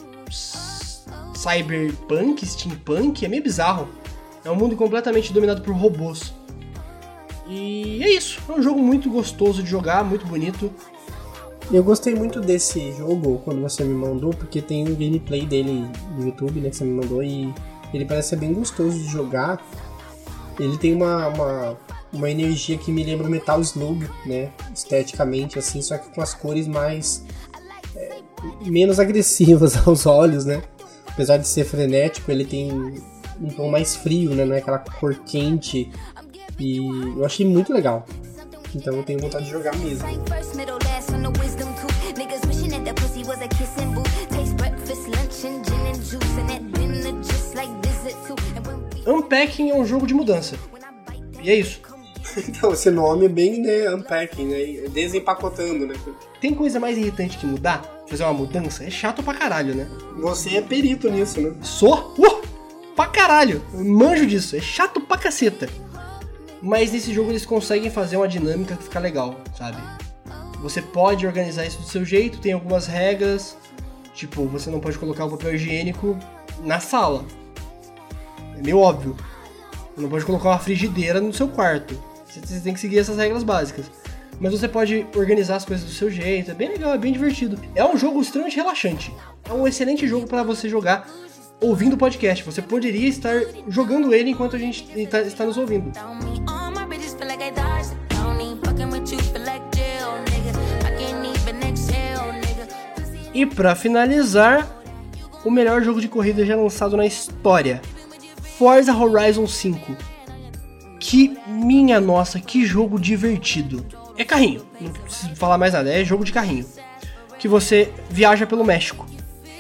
cyberpunk, steampunk, é meio bizarro. É um mundo completamente dominado por robôs. E é isso, é um jogo muito gostoso de jogar, muito bonito. Eu gostei muito desse jogo quando você me mandou, porque tem um gameplay dele no YouTube, né, que você me mandou, e ele parece ser bem gostoso de jogar. Ele tem uma, uma, uma energia que me lembra o Metal Slug, né, esteticamente, assim, só que com as cores mais... É, menos agressivas aos olhos, né. Apesar de ser frenético, ele tem um tom mais frio, né, não é aquela cor quente. E eu achei muito legal. Então eu tenho vontade de jogar mesmo. Unpacking é um jogo de mudança. E é isso. Então, esse nome é bem, né, unpacking, né? Desempacotando, né? Tem coisa mais irritante que mudar? Fazer uma mudança? É chato pra caralho, né? Você é perito nisso, né? Sou? Uh, pra caralho! Eu manjo disso. É chato pra caceta. Mas nesse jogo eles conseguem fazer uma dinâmica que fica legal, sabe? Você pode organizar isso do seu jeito, tem algumas regras. Tipo, você não pode colocar o papel higiênico na sala. É meio óbvio. Você não pode colocar uma frigideira no seu quarto. Você tem que seguir essas regras básicas. Mas você pode organizar as coisas do seu jeito. É bem legal, é bem divertido. É um jogo extremamente relaxante. É um excelente jogo para você jogar ouvindo o podcast. Você poderia estar jogando ele enquanto a gente está, está nos ouvindo. E para finalizar, o melhor jogo de corrida já lançado na história, Forza Horizon 5. Que minha nossa, que jogo divertido. É carrinho, não preciso falar mais nada, é jogo de carrinho. Que você viaja pelo México.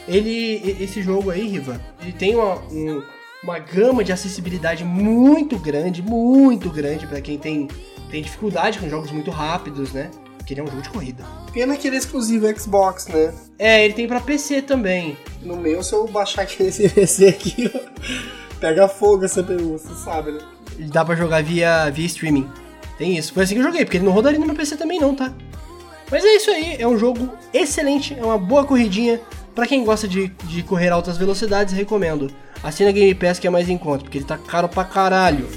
Ele, esse jogo aí, Riva, ele tem uma, um, uma gama de acessibilidade muito grande, muito grande para quem tem, tem dificuldade com jogos muito rápidos, né? Porque ele é um jogo de corrida. Pena que ele é exclusivo Xbox, né? É, ele tem para PC também. No meu, se eu baixar aqui nesse PC aqui, pega fogo essa CPU, você sabe, né? Ele dá pra jogar via, via streaming. Tem isso. Foi assim que eu joguei, porque ele não rodaria no meu PC também não, tá? Mas é isso aí, é um jogo excelente, é uma boa corridinha. Pra quem gosta de, de correr altas velocidades, recomendo. Assina Game Pass que é mais em conta, porque ele tá caro pra caralho.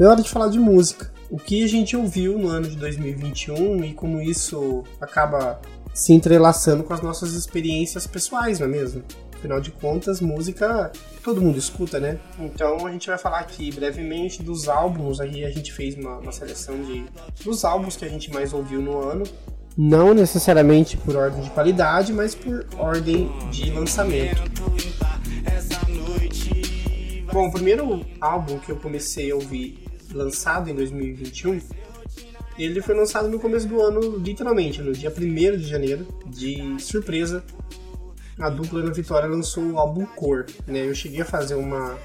É hora de falar de música. O que a gente ouviu no ano de 2021 e como isso acaba se entrelaçando com as nossas experiências pessoais, não é mesmo? Afinal de contas, música todo mundo escuta, né? Então a gente vai falar aqui brevemente dos álbuns. Aí a gente fez uma, uma seleção de dos álbuns que a gente mais ouviu no ano. Não necessariamente por ordem de qualidade, mas por ordem de lançamento. Bom, o primeiro álbum que eu comecei a ouvir lançado em 2021, ele foi lançado no começo do ano, literalmente, no dia 1 de janeiro, de surpresa. A dupla Ana Vitória lançou o álbum Cor. Né? Eu cheguei a fazer uma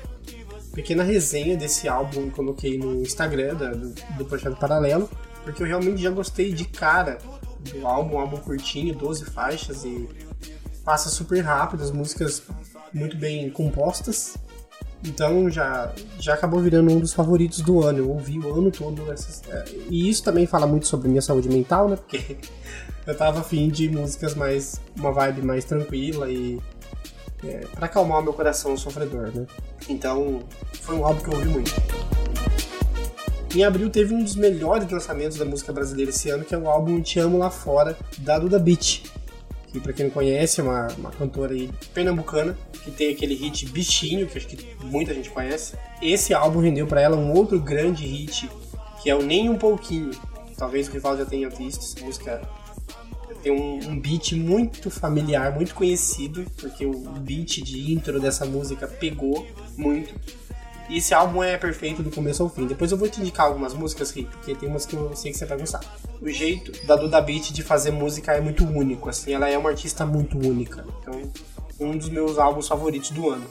pequena resenha desse álbum e coloquei no Instagram da, do, do Projeto Paralelo, porque eu realmente já gostei de cara do álbum, um álbum curtinho, 12 faixas e passa super rápido, as músicas muito bem compostas. Então já, já acabou virando um dos favoritos do ano. Eu ouvi o ano todo essas. é, E isso também fala muito sobre minha saúde mental, né? Porque eu tava afim de músicas mais. uma vibe mais tranquila e. É, para acalmar o meu coração sofredor, né? Então foi um álbum que eu ouvi muito. Em abril teve um dos melhores lançamentos da música brasileira esse ano, que é o álbum Te Amo Lá Fora, da Duda Beat. Que pra quem não conhece, é uma, uma cantora aí pernambucana, que tem aquele hit Bichinho, que acho que muita gente conhece. Esse álbum rendeu pra ela um outro grande hit, que é o Nem Um Pouquinho. Talvez o rival já tenha visto, essa música tem um, um beat muito familiar, muito conhecido, porque o beat de intro dessa música pegou muito. E esse álbum é perfeito do começo ao fim. Depois eu vou te indicar algumas músicas, Rick, porque tem umas que eu sei que você vai gostar. O jeito da Duda Beat de fazer música é muito único, assim, ela é uma artista muito única. Então, um dos meus álbuns favoritos do ano.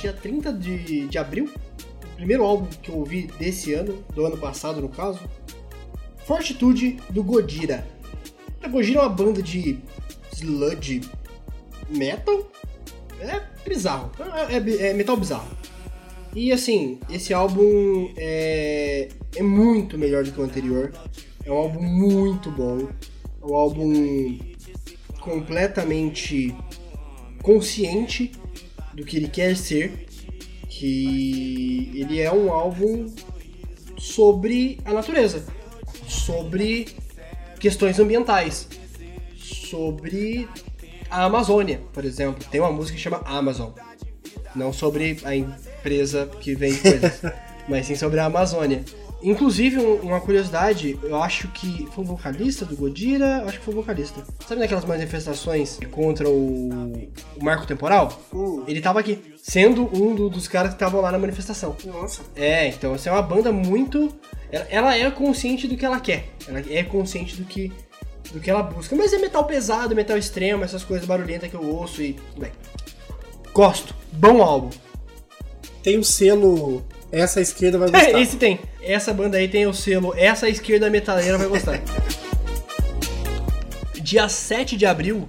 Dia 30 de, de abril, o primeiro álbum que eu ouvi desse ano, do ano passado no caso, Fortitude do Godira. A Godira é uma banda de sludge metal. É bizarro. É, é- é metal bizarro. E assim, esse álbum é, é muito melhor do que o anterior. É um álbum muito bom. É um álbum completamente consciente do que ele quer ser. Que ele é um álbum sobre a natureza, sobre questões ambientais, sobre a Amazônia, por exemplo. Tem uma música que chama Amazon. Não sobre a empresa que vende coisas, mas sim sobre a Amazônia. Inclusive, um- uma curiosidade, eu acho que foi o vocalista do Godira, acho que foi o vocalista. Sabe naquelas manifestações contra o, o marco temporal? Ele tava aqui, sendo um do- dos caras que estavam lá na manifestação. Nossa. É, então essa é uma banda muito. Ela, ela é consciente do que ela quer. Ela é consciente do que, do que ela busca. Mas é metal pesado, metal extremo, essas coisas barulhentas que eu ouço e. Bem. Gosto. Bom álbum. Tem o selo Essa Esquerda Vai Gostar. Esse tem. Essa banda aí tem o selo Essa Esquerda Metaleira vai gostar. Dia 7 de abril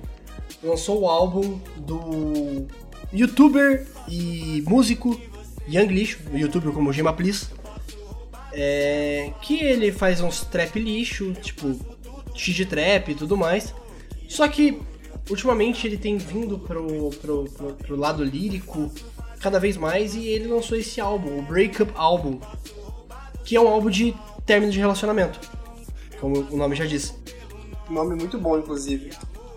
lançou o álbum do youtuber e músico Young Lixo, youtuber como Gema Please. É, que ele faz uns trap lixo, tipo X trap e tudo mais. Só que ultimamente ele tem vindo pro, pro, pro, pro lado lírico cada vez mais e ele lançou esse álbum, o Breakup Album, que é um álbum de término de relacionamento, como o nome já diz. Nome muito bom, inclusive.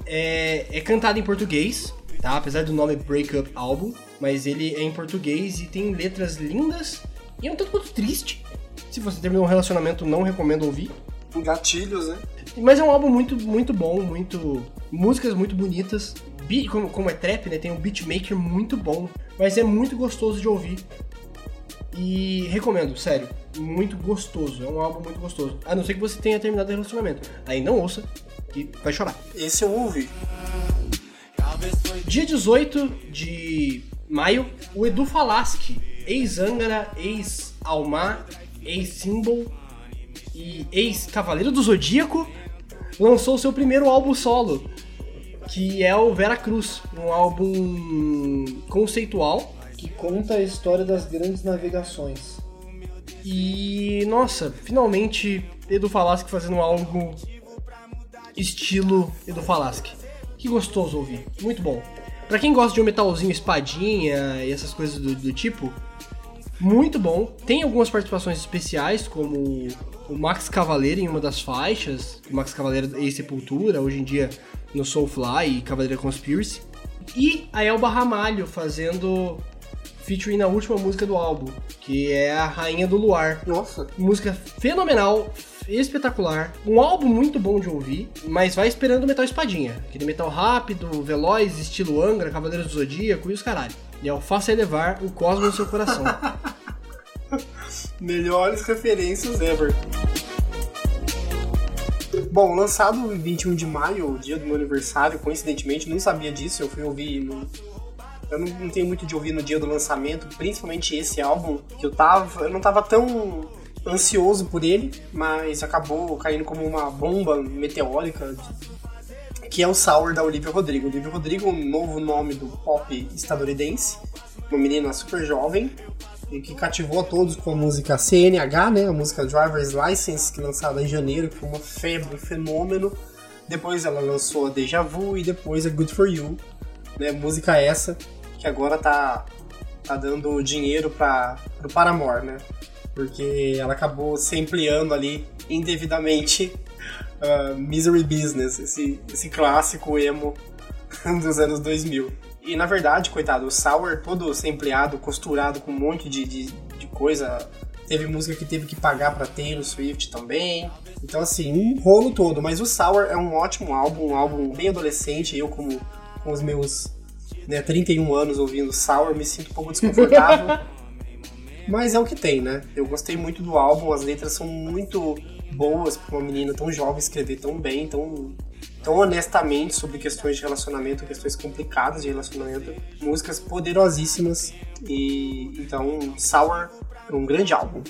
É, é cantado em português, tá? Apesar do nome Breakup Album, mas ele é em português e tem letras lindas e é um tanto quanto triste. Se você terminou um relacionamento, não recomendo ouvir. Gatilhos, né? Mas é um álbum muito, muito bom, muito. músicas muito bonitas. Beat, como, como é trap, né? Tem um beatmaker muito bom. Mas é muito gostoso de ouvir. E recomendo, sério. Muito gostoso. É um álbum muito gostoso. A não ser que você tenha terminado o relacionamento. Aí não ouça, que vai chorar. Esse eu ouvi. Dia 18 de maio, o Edu Falaschi, ex-Angara, ex-Almar, ex-Symbol e ex-Cavaleiro do Zodíaco, lançou seu primeiro álbum solo, que é o Vera Cruz, um álbum conceitual Que conta a história das grandes navegações. E nossa, finalmente Edu Falaschi fazendo algo estilo Edu Falaschi, Que gostoso ouvir. Muito bom. Pra quem gosta de um metalzinho espadinha e essas coisas do, do tipo, muito bom. Tem algumas participações especiais, como o Max Cavaleiro em uma das faixas. O Max Cavaleiro ex-sepultura, hoje em dia no Soulfly e Cavaleiro Conspiracy. E a Elba Ramalho fazendo featuring na última música do álbum, que é a Rainha do Luar. Nossa. Música fenomenal, espetacular. Um álbum muito bom de ouvir, mas vai esperando o metal espadinha. Aquele metal rápido, veloz, estilo Angra, Cavaleiros do Zodíaco e os caralho. E é o Faça Elevar o Cosmos no seu coração. Melhores referências ever. Bom, lançado em 21 de maio, o dia do meu aniversário, coincidentemente, não sabia disso, eu fui ouvir no... Eu não, não tenho muito de ouvir no dia do lançamento, principalmente esse álbum, que eu tava. Eu não tava tão ansioso por ele, mas acabou caindo como uma bomba meteórica, que é o Sour da Olivia Rodrigo. Olivia Rodrigo, um novo nome do pop estadunidense, uma menina super jovem, e que cativou a todos com a música CNH, né, a música Driver's License, que lançada em janeiro, que foi uma febre, um fenômeno. Depois ela lançou a Deja Vu e depois a Good For You, né, música essa que agora tá, tá dando dinheiro para o Paramore, né, porque ela acabou se ampliando ali indevidamente uh, Misery Business, esse, esse clássico emo dos anos 2000. E na verdade, coitado, o Sour todo sampleado, costurado com um monte de, de, de coisa. Teve música que teve que pagar pra Taylor Swift também. Então, assim, um rolo todo. Mas o Sour é um ótimo álbum, um álbum bem adolescente. Eu, como com os meus né, 31 anos ouvindo Sour, me sinto um pouco desconfortável. Mas é o que tem, né? Eu gostei muito do álbum, as letras são muito boas pra uma menina tão jovem escrever tão bem, tão, tão honestamente sobre questões de relacionamento, questões complicadas de relacionamento. Músicas poderosíssimas e então Sour é um grande álbum.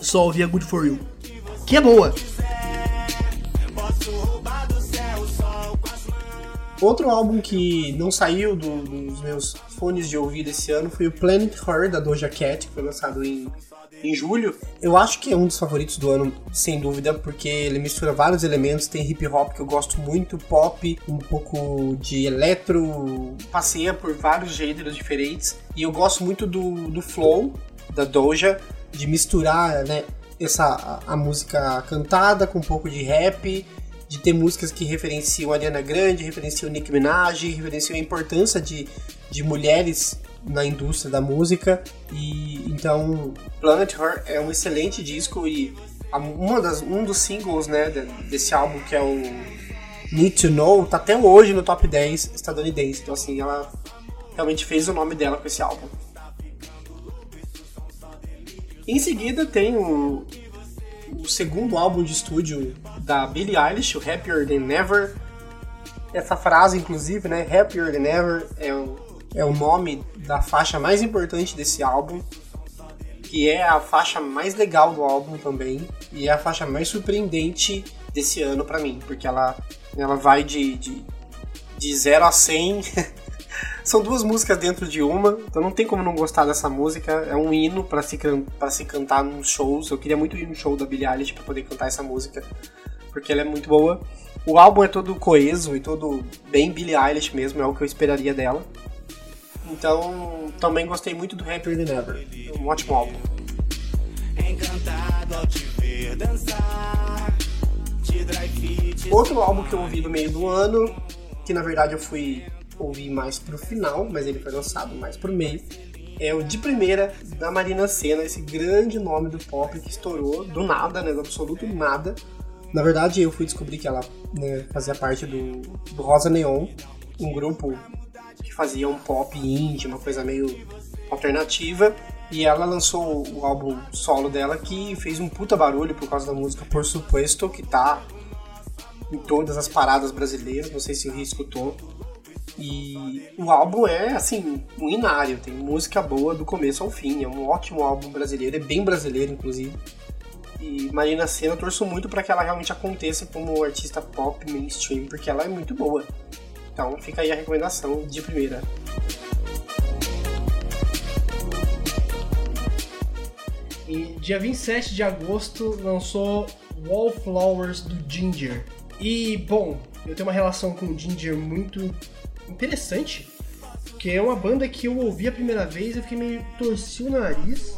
Só ouvia Good For You. Que é boa. Outro álbum que não saiu do- dos meus fones de ouvido esse ano foi o Planet Her, da Doja Cat, que foi lançado em, em julho. Eu acho que é um dos favoritos do ano, sem dúvida, porque ele mistura vários elementos. Tem hip hop que eu gosto muito, pop, um pouco de eletro, passeia por vários gêneros diferentes. E eu gosto muito do, do flow da Doja, de misturar né, essa, a, a música cantada com um pouco de rap, de ter músicas que referenciam a Ariana Grande, referenciam Nicki Minaj, referenciam a importância de, de mulheres na indústria da música. E então Planet Her é um excelente disco e uma das, um dos singles né, de- desse álbum, que é o Need to Know, tá até hoje no top 10 estadunidense. Então assim, ela realmente fez o nome dela com esse álbum. Em seguida tem o, o segundo álbum de estúdio da Billie Eilish, o Happier Than Never. Essa frase, inclusive, né? Happier Than Ever é o, é o nome da faixa mais importante desse álbum, que é a faixa mais legal do álbum também, e é a faixa mais surpreendente desse ano pra mim, porque ela, ela vai de, de, de 0 a 100. São duas músicas dentro de uma, então não tem como não gostar dessa música. É um hino pra se, can- se cantar nos shows. Eu queria muito ir no show da Billie Eilish pra poder cantar essa música, porque ela é muito boa. O álbum é todo coeso e todo bem Billie Eilish mesmo, é o que eu esperaria dela. Então, também gostei muito do Happier Than Ever. Um ótimo álbum. Encantado ao te ver dançar. De dry fit. Outro álbum que eu ouvi no meio do ano, que na verdade eu fui ouvir mais pro final, mas ele foi lançado mais pro meio, é o de primeira da Marina Senna, esse grande nome do pop que estourou do nada, né, do absoluto nada. Na verdade, eu fui descobrir que ela né, fazia parte do, do Rosa Neon, um grupo que fazia um pop indie, uma coisa meio alternativa. E ela lançou o álbum solo dela que fez um puta barulho por causa da música Por Supuesto, que tá em todas as paradas brasileiras, não sei se o Rio escutou. E o álbum é, assim, um inário, tem música boa do começo ao fim, é um ótimo álbum brasileiro, é bem brasileiro, inclusive. E Marina Senna, eu torço muito para que ela realmente aconteça como artista pop mainstream, porque ela é muito boa. Então fica aí a recomendação de primeira. E dia 27 de agosto lançou Wallflowers do Ginger. E, bom, eu tenho uma relação com o Ginger muito interessante, que é uma banda que eu ouvi a primeira vez, eu fiquei meio torci o nariz,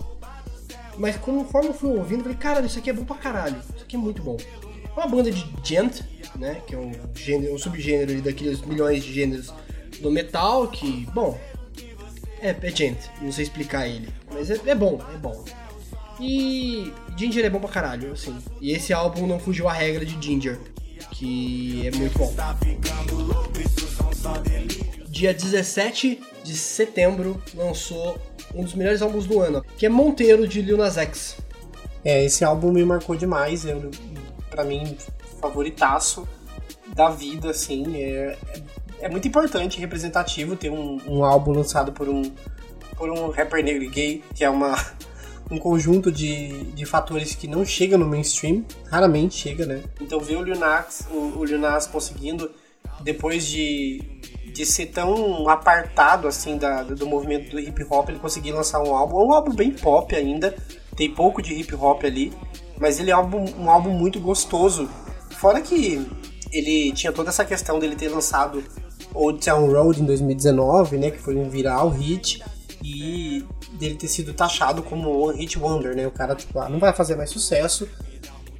mas conforme eu fui ouvindo, falei, cara, isso aqui é bom pra caralho, isso aqui é muito bom. É uma banda de gent, né, que é um, gênero, um subgênero daqueles milhões de gêneros do metal, que, bom, é, é gent, não sei explicar ele, mas é, é bom, é bom. E Ginger é bom pra caralho, assim. E esse álbum não fugiu à regra de Ginger, que é muito bom. Dia 17 de setembro lançou um dos melhores álbuns do ano, que é Monteiro de Lil Nas X. É, esse álbum me marcou demais, eu, pra mim, favoritaço da vida, assim. É, é, é muito importante e representativo ter um, um álbum lançado por um, por um rapper negro e gay, que é uma, um conjunto de, de fatores que não chega no mainstream, raramente chega, né? Então ver o Lil Nas, o, o Lil Nas conseguindo, depois de, de ser tão apartado assim da, do movimento do hip hop, ele conseguir lançar um álbum, um álbum bem pop ainda, tem pouco de hip hop ali, mas ele é um álbum, um álbum muito gostoso. Fora que ele tinha toda essa questão dele ter lançado Old Town Road em 2019, né, que foi um viral hit, e dele ter sido taxado como One Hit Wonder, né? O cara, tipo, ah, não vai fazer mais sucesso.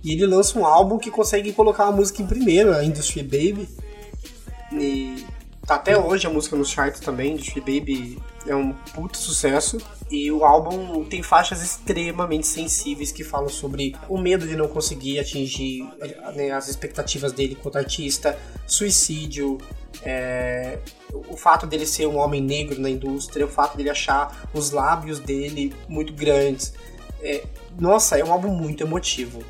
E ele lança um álbum que consegue colocar a música em primeiro, a Industry Baby. E tá até hoje a música nos charts também, Industry Baby é um puto sucesso. E o álbum tem faixas extremamente sensíveis que falam sobre o medo de não conseguir atingir né, as expectativas dele quanto artista, suicídio, é, o fato dele ser um homem negro na indústria, o fato dele achar os lábios dele muito grandes. É, nossa, é um álbum muito emotivo.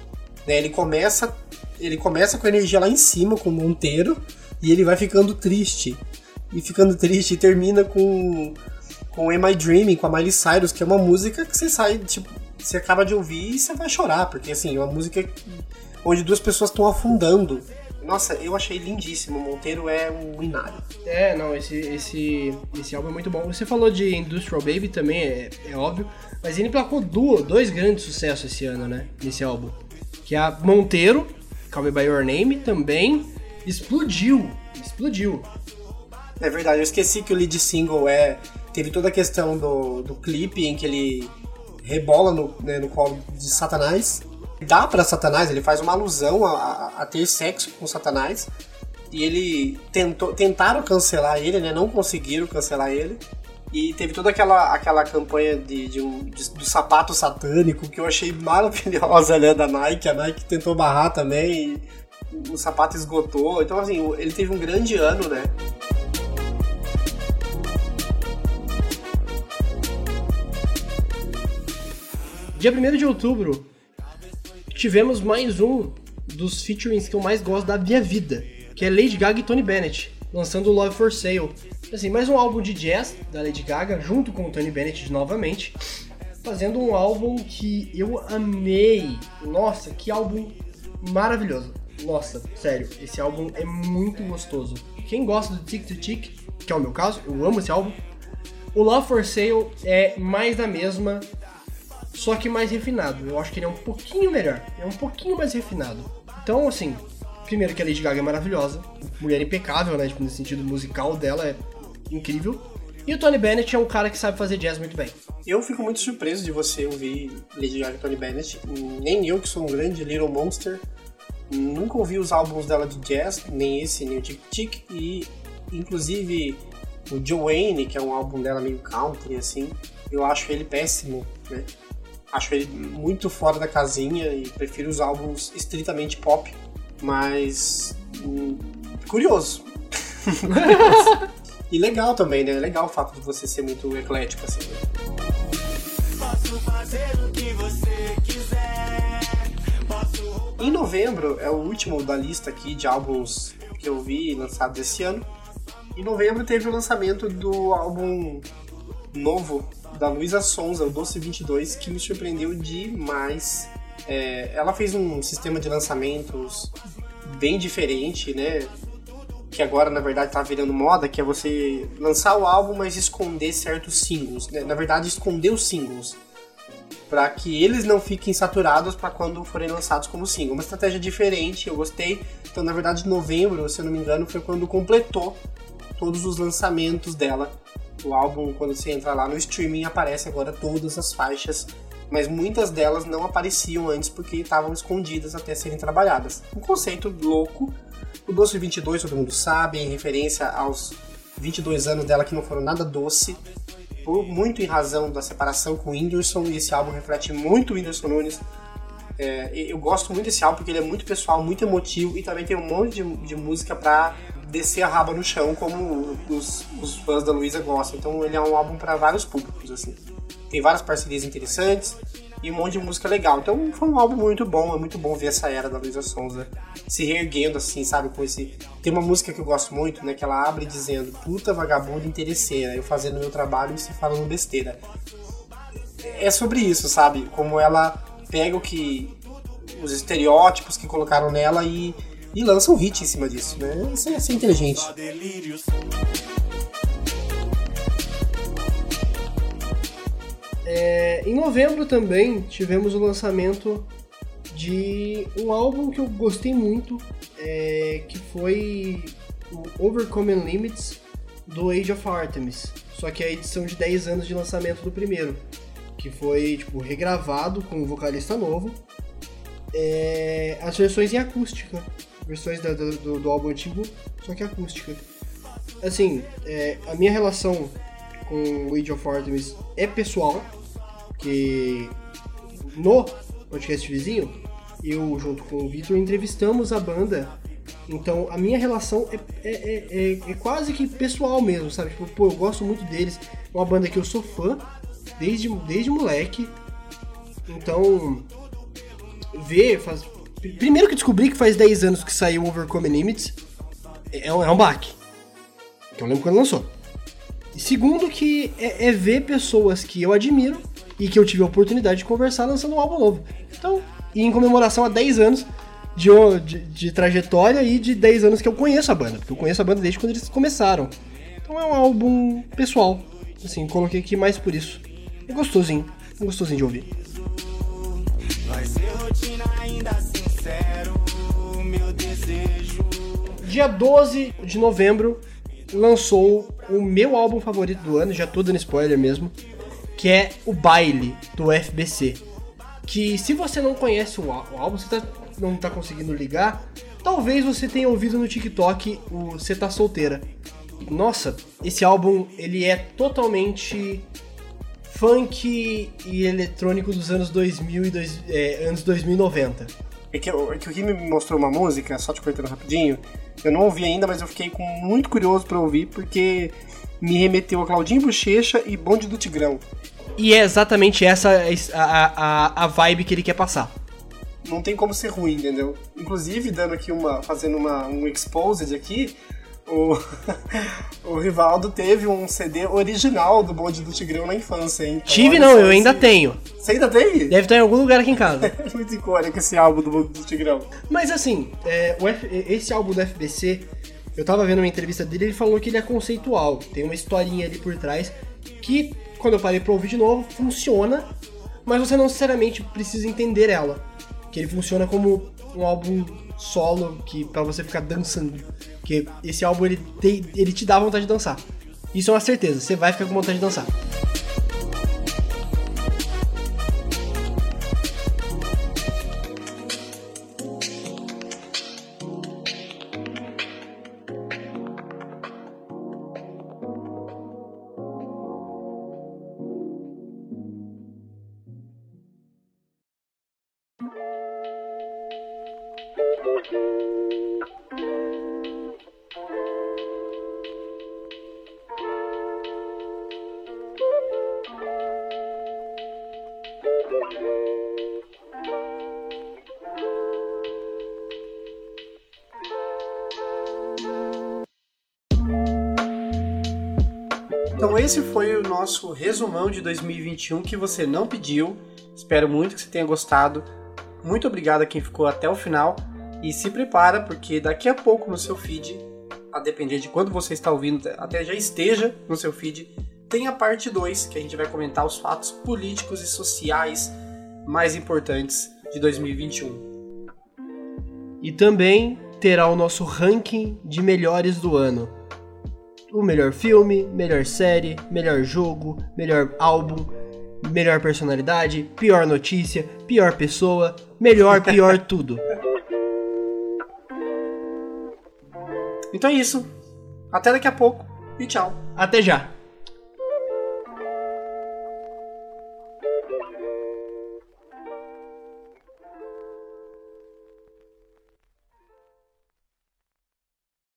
Né? Ele começa ele começa com a energia lá em cima, com o Monteiro, e ele vai ficando triste. E ficando triste, e termina com com Am I Dreaming, com a Miley Cyrus, que é uma música que você sai, tipo, você acaba de ouvir e você vai chorar, porque assim, é uma música onde duas pessoas estão afundando. Nossa, eu achei lindíssimo. O Monteiro é um inário. É, não, esse, esse, esse álbum é muito bom. Você falou de Industrial Baby também, é, é óbvio. Mas ele emplacou duas, dois grandes sucessos esse ano, né? Nesse álbum. Que é a Monteiro, Call Me By Your Name, também explodiu. Explodiu. É verdade, eu esqueci que o lead single é. Teve toda a questão do, do clipe em que ele rebola no, né, no colo de Satanás. Dá para Satanás, ele faz uma alusão a, a, a, ter sexo com Satanás. E ele tentou, tentaram cancelar ele, né? Não conseguiram cancelar ele. E teve toda aquela, aquela campanha de, de um, de, do sapato satânico que eu achei maravilhosa, né? Da Nike. A Nike tentou barrar também o sapato esgotou. Então, assim, ele teve um grande ano, né? Dia 1 de outubro, tivemos mais um dos featurings que eu mais gosto da minha vida, que é Lady Gaga e Tony Bennett, lançando Love for Sale. Assim, mais um álbum de jazz da Lady Gaga, junto com o Tony Bennett novamente, fazendo um álbum que eu amei. Nossa, que álbum maravilhoso. Nossa, sério, esse álbum é muito gostoso. Quem gosta do Tick to Tick, que é o meu caso, eu amo esse álbum. O Love for Sale é mais da mesma, só que mais refinado. Eu acho que ele é um pouquinho melhor, é um pouquinho mais refinado. Então, assim, primeiro que a Lady Gaga é maravilhosa, mulher impecável, né, tipo, no sentido musical dela é incrível. E o Tony Bennett é um cara que sabe fazer jazz muito bem. Eu fico muito surpreso de você ouvir Lady Gaga e Tony Bennett. Nem eu, que sou um grande Little Monster, nunca ouvi os álbuns dela de jazz, nem esse, nem o Tic Tic. E, inclusive, o Joanne, que é um álbum dela meio country, assim, eu acho ele péssimo, né? Acho ele muito fora da casinha e prefiro os álbuns estritamente pop, mas hum, curioso. e legal também, né? Legal o fato de você ser muito eclético assim. Posso fazer o que você quiser. Posso... Em novembro é o último da lista aqui de álbuns que eu vi lançados esse ano. Em novembro teve o lançamento do álbum novo da Luísa Sonza, o Doce 22, que me surpreendeu demais. É, ela fez um sistema de lançamentos bem diferente, né? Que agora, na verdade, tá virando moda, que é você lançar o álbum, mas esconder certos singles. Né? Na verdade, esconder os singles. para que eles não fiquem saturados para quando forem lançados como single. Uma estratégia diferente, eu gostei. Então, na verdade, novembro, se eu não me engano, foi quando completou todos os lançamentos dela. O álbum, quando você entra lá no streaming, aparece agora todas as faixas, mas muitas delas não apareciam antes porque estavam escondidas até serem trabalhadas. Um conceito louco. O Doce 22, todo mundo sabe, em referência aos 22 anos dela que não foram nada doce, por muito em razão da separação com o Whindersson, e esse álbum reflete muito o Whindersson Nunes. É, eu gosto muito desse álbum porque ele é muito pessoal, muito emotivo e também tem um monte de, de música pra descer a raba no chão, como os, os fãs da Luísa gostam. Então ele é um álbum para vários públicos, assim. Tem várias parcerias interessantes e um monte de música legal. Então foi um álbum muito bom, é muito bom ver essa era da Luísa Sonza se reerguendo, assim, sabe? Com esse. Tem uma música que eu gosto muito, né? Que ela abre dizendo puta vagabunda interesseira, eu fazendo meu trabalho e se falando besteira. É sobre isso, sabe? Como ela pega o que. os estereótipos que colocaram nela e e lança um hit em cima disso, né? Isso é ser inteligente. É, em novembro também tivemos o lançamento de um álbum que eu gostei muito, é, que foi o Overcoming Limits do Age of Artemis. Só que é a edição de 10 anos de lançamento do primeiro, que foi tipo regravado com um vocalista novo. É, as versões em acústica, versões da- do, do- do álbum antigo, só que acústica. Assim, é, a minha relação com Age of Artemis é pessoal, que no podcast vizinho, eu junto com o Vitor entrevistamos a banda, então a minha relação é, é, é- é- é quase que pessoal mesmo, sabe? Tipo, pô, eu gosto muito deles, é uma banda que eu sou fã desde, desde moleque, então ver, faz... primeiro que descobri que faz 10 anos que saiu Overcome Limits, é um, é um baque. Que eu lembro quando lançou. E segundo que é, é ver pessoas que eu admiro e que eu tive a oportunidade de conversar lançando um álbum novo. Então, e em comemoração a 10 anos de, de, de trajetória e de 10 anos que eu conheço a banda. Porque eu conheço a banda desde quando eles começaram. Então é um álbum pessoal. Assim, coloquei aqui mais por isso. É gostosinho. É gostosinho de ouvir. Dia 12 de novembro lançou o meu álbum favorito do ano, já tô dando spoiler mesmo, que é o Baile do FBC. Que se você não conhece o, álbum, você tá- não tá conseguindo ligar, talvez você tenha ouvido no TikTok o Você Tá Solteira. Nossa, esse álbum ele é totalmente funk e eletrônico dos anos 2000 e dois, é, anos 2090. É que, o- é que o Rime me mostrou uma música, só te cortando rapidinho. Eu não ouvi ainda, mas eu fiquei com- muito curioso pra ouvir, porque me remeteu a Claudinho Bochecha e Bonde do Tigrão. E é exatamente essa a, a, a vibe que ele quer passar. Não tem como ser ruim, entendeu? Inclusive, dando aqui uma. fazendo uma, um exposed aqui, o, o Rivaldo teve um CD original do Bonde do Tigrão na infância, hein? Então, Tive não, eu ainda tenho. Você ainda tem? Deve estar em algum lugar aqui em casa. É muito icônico esse álbum do Bonde do Tigrão. Mas assim, é, F- esse álbum do FBC, eu tava vendo uma entrevista dele, ele falou que ele é conceitual, tem uma historinha ali por trás que, quando eu parei pra ouvir de novo, funciona, mas você não necessariamente precisa entender ela. Que ele funciona como um álbum solo que para você ficar dançando. Que esse álbum ele, te, ele te dá vontade de dançar. Isso é uma certeza, você vai ficar com vontade de dançar. Nosso resumão de 2021 que você não pediu. Espero muito que você tenha gostado. Muito obrigado a quem ficou até o final e se prepara porque daqui a pouco no seu feed, a depender de quando você está ouvindo, até já esteja no seu feed, tem a parte 2 que a gente vai comentar os fatos políticos e sociais mais importantes de 2021. E também terá o nosso ranking de melhores do ano. O melhor filme, melhor série, melhor jogo, melhor álbum, melhor personalidade, pior notícia, pior pessoa, melhor, pior tudo. Então é isso. Até daqui a pouco e tchau. Até já.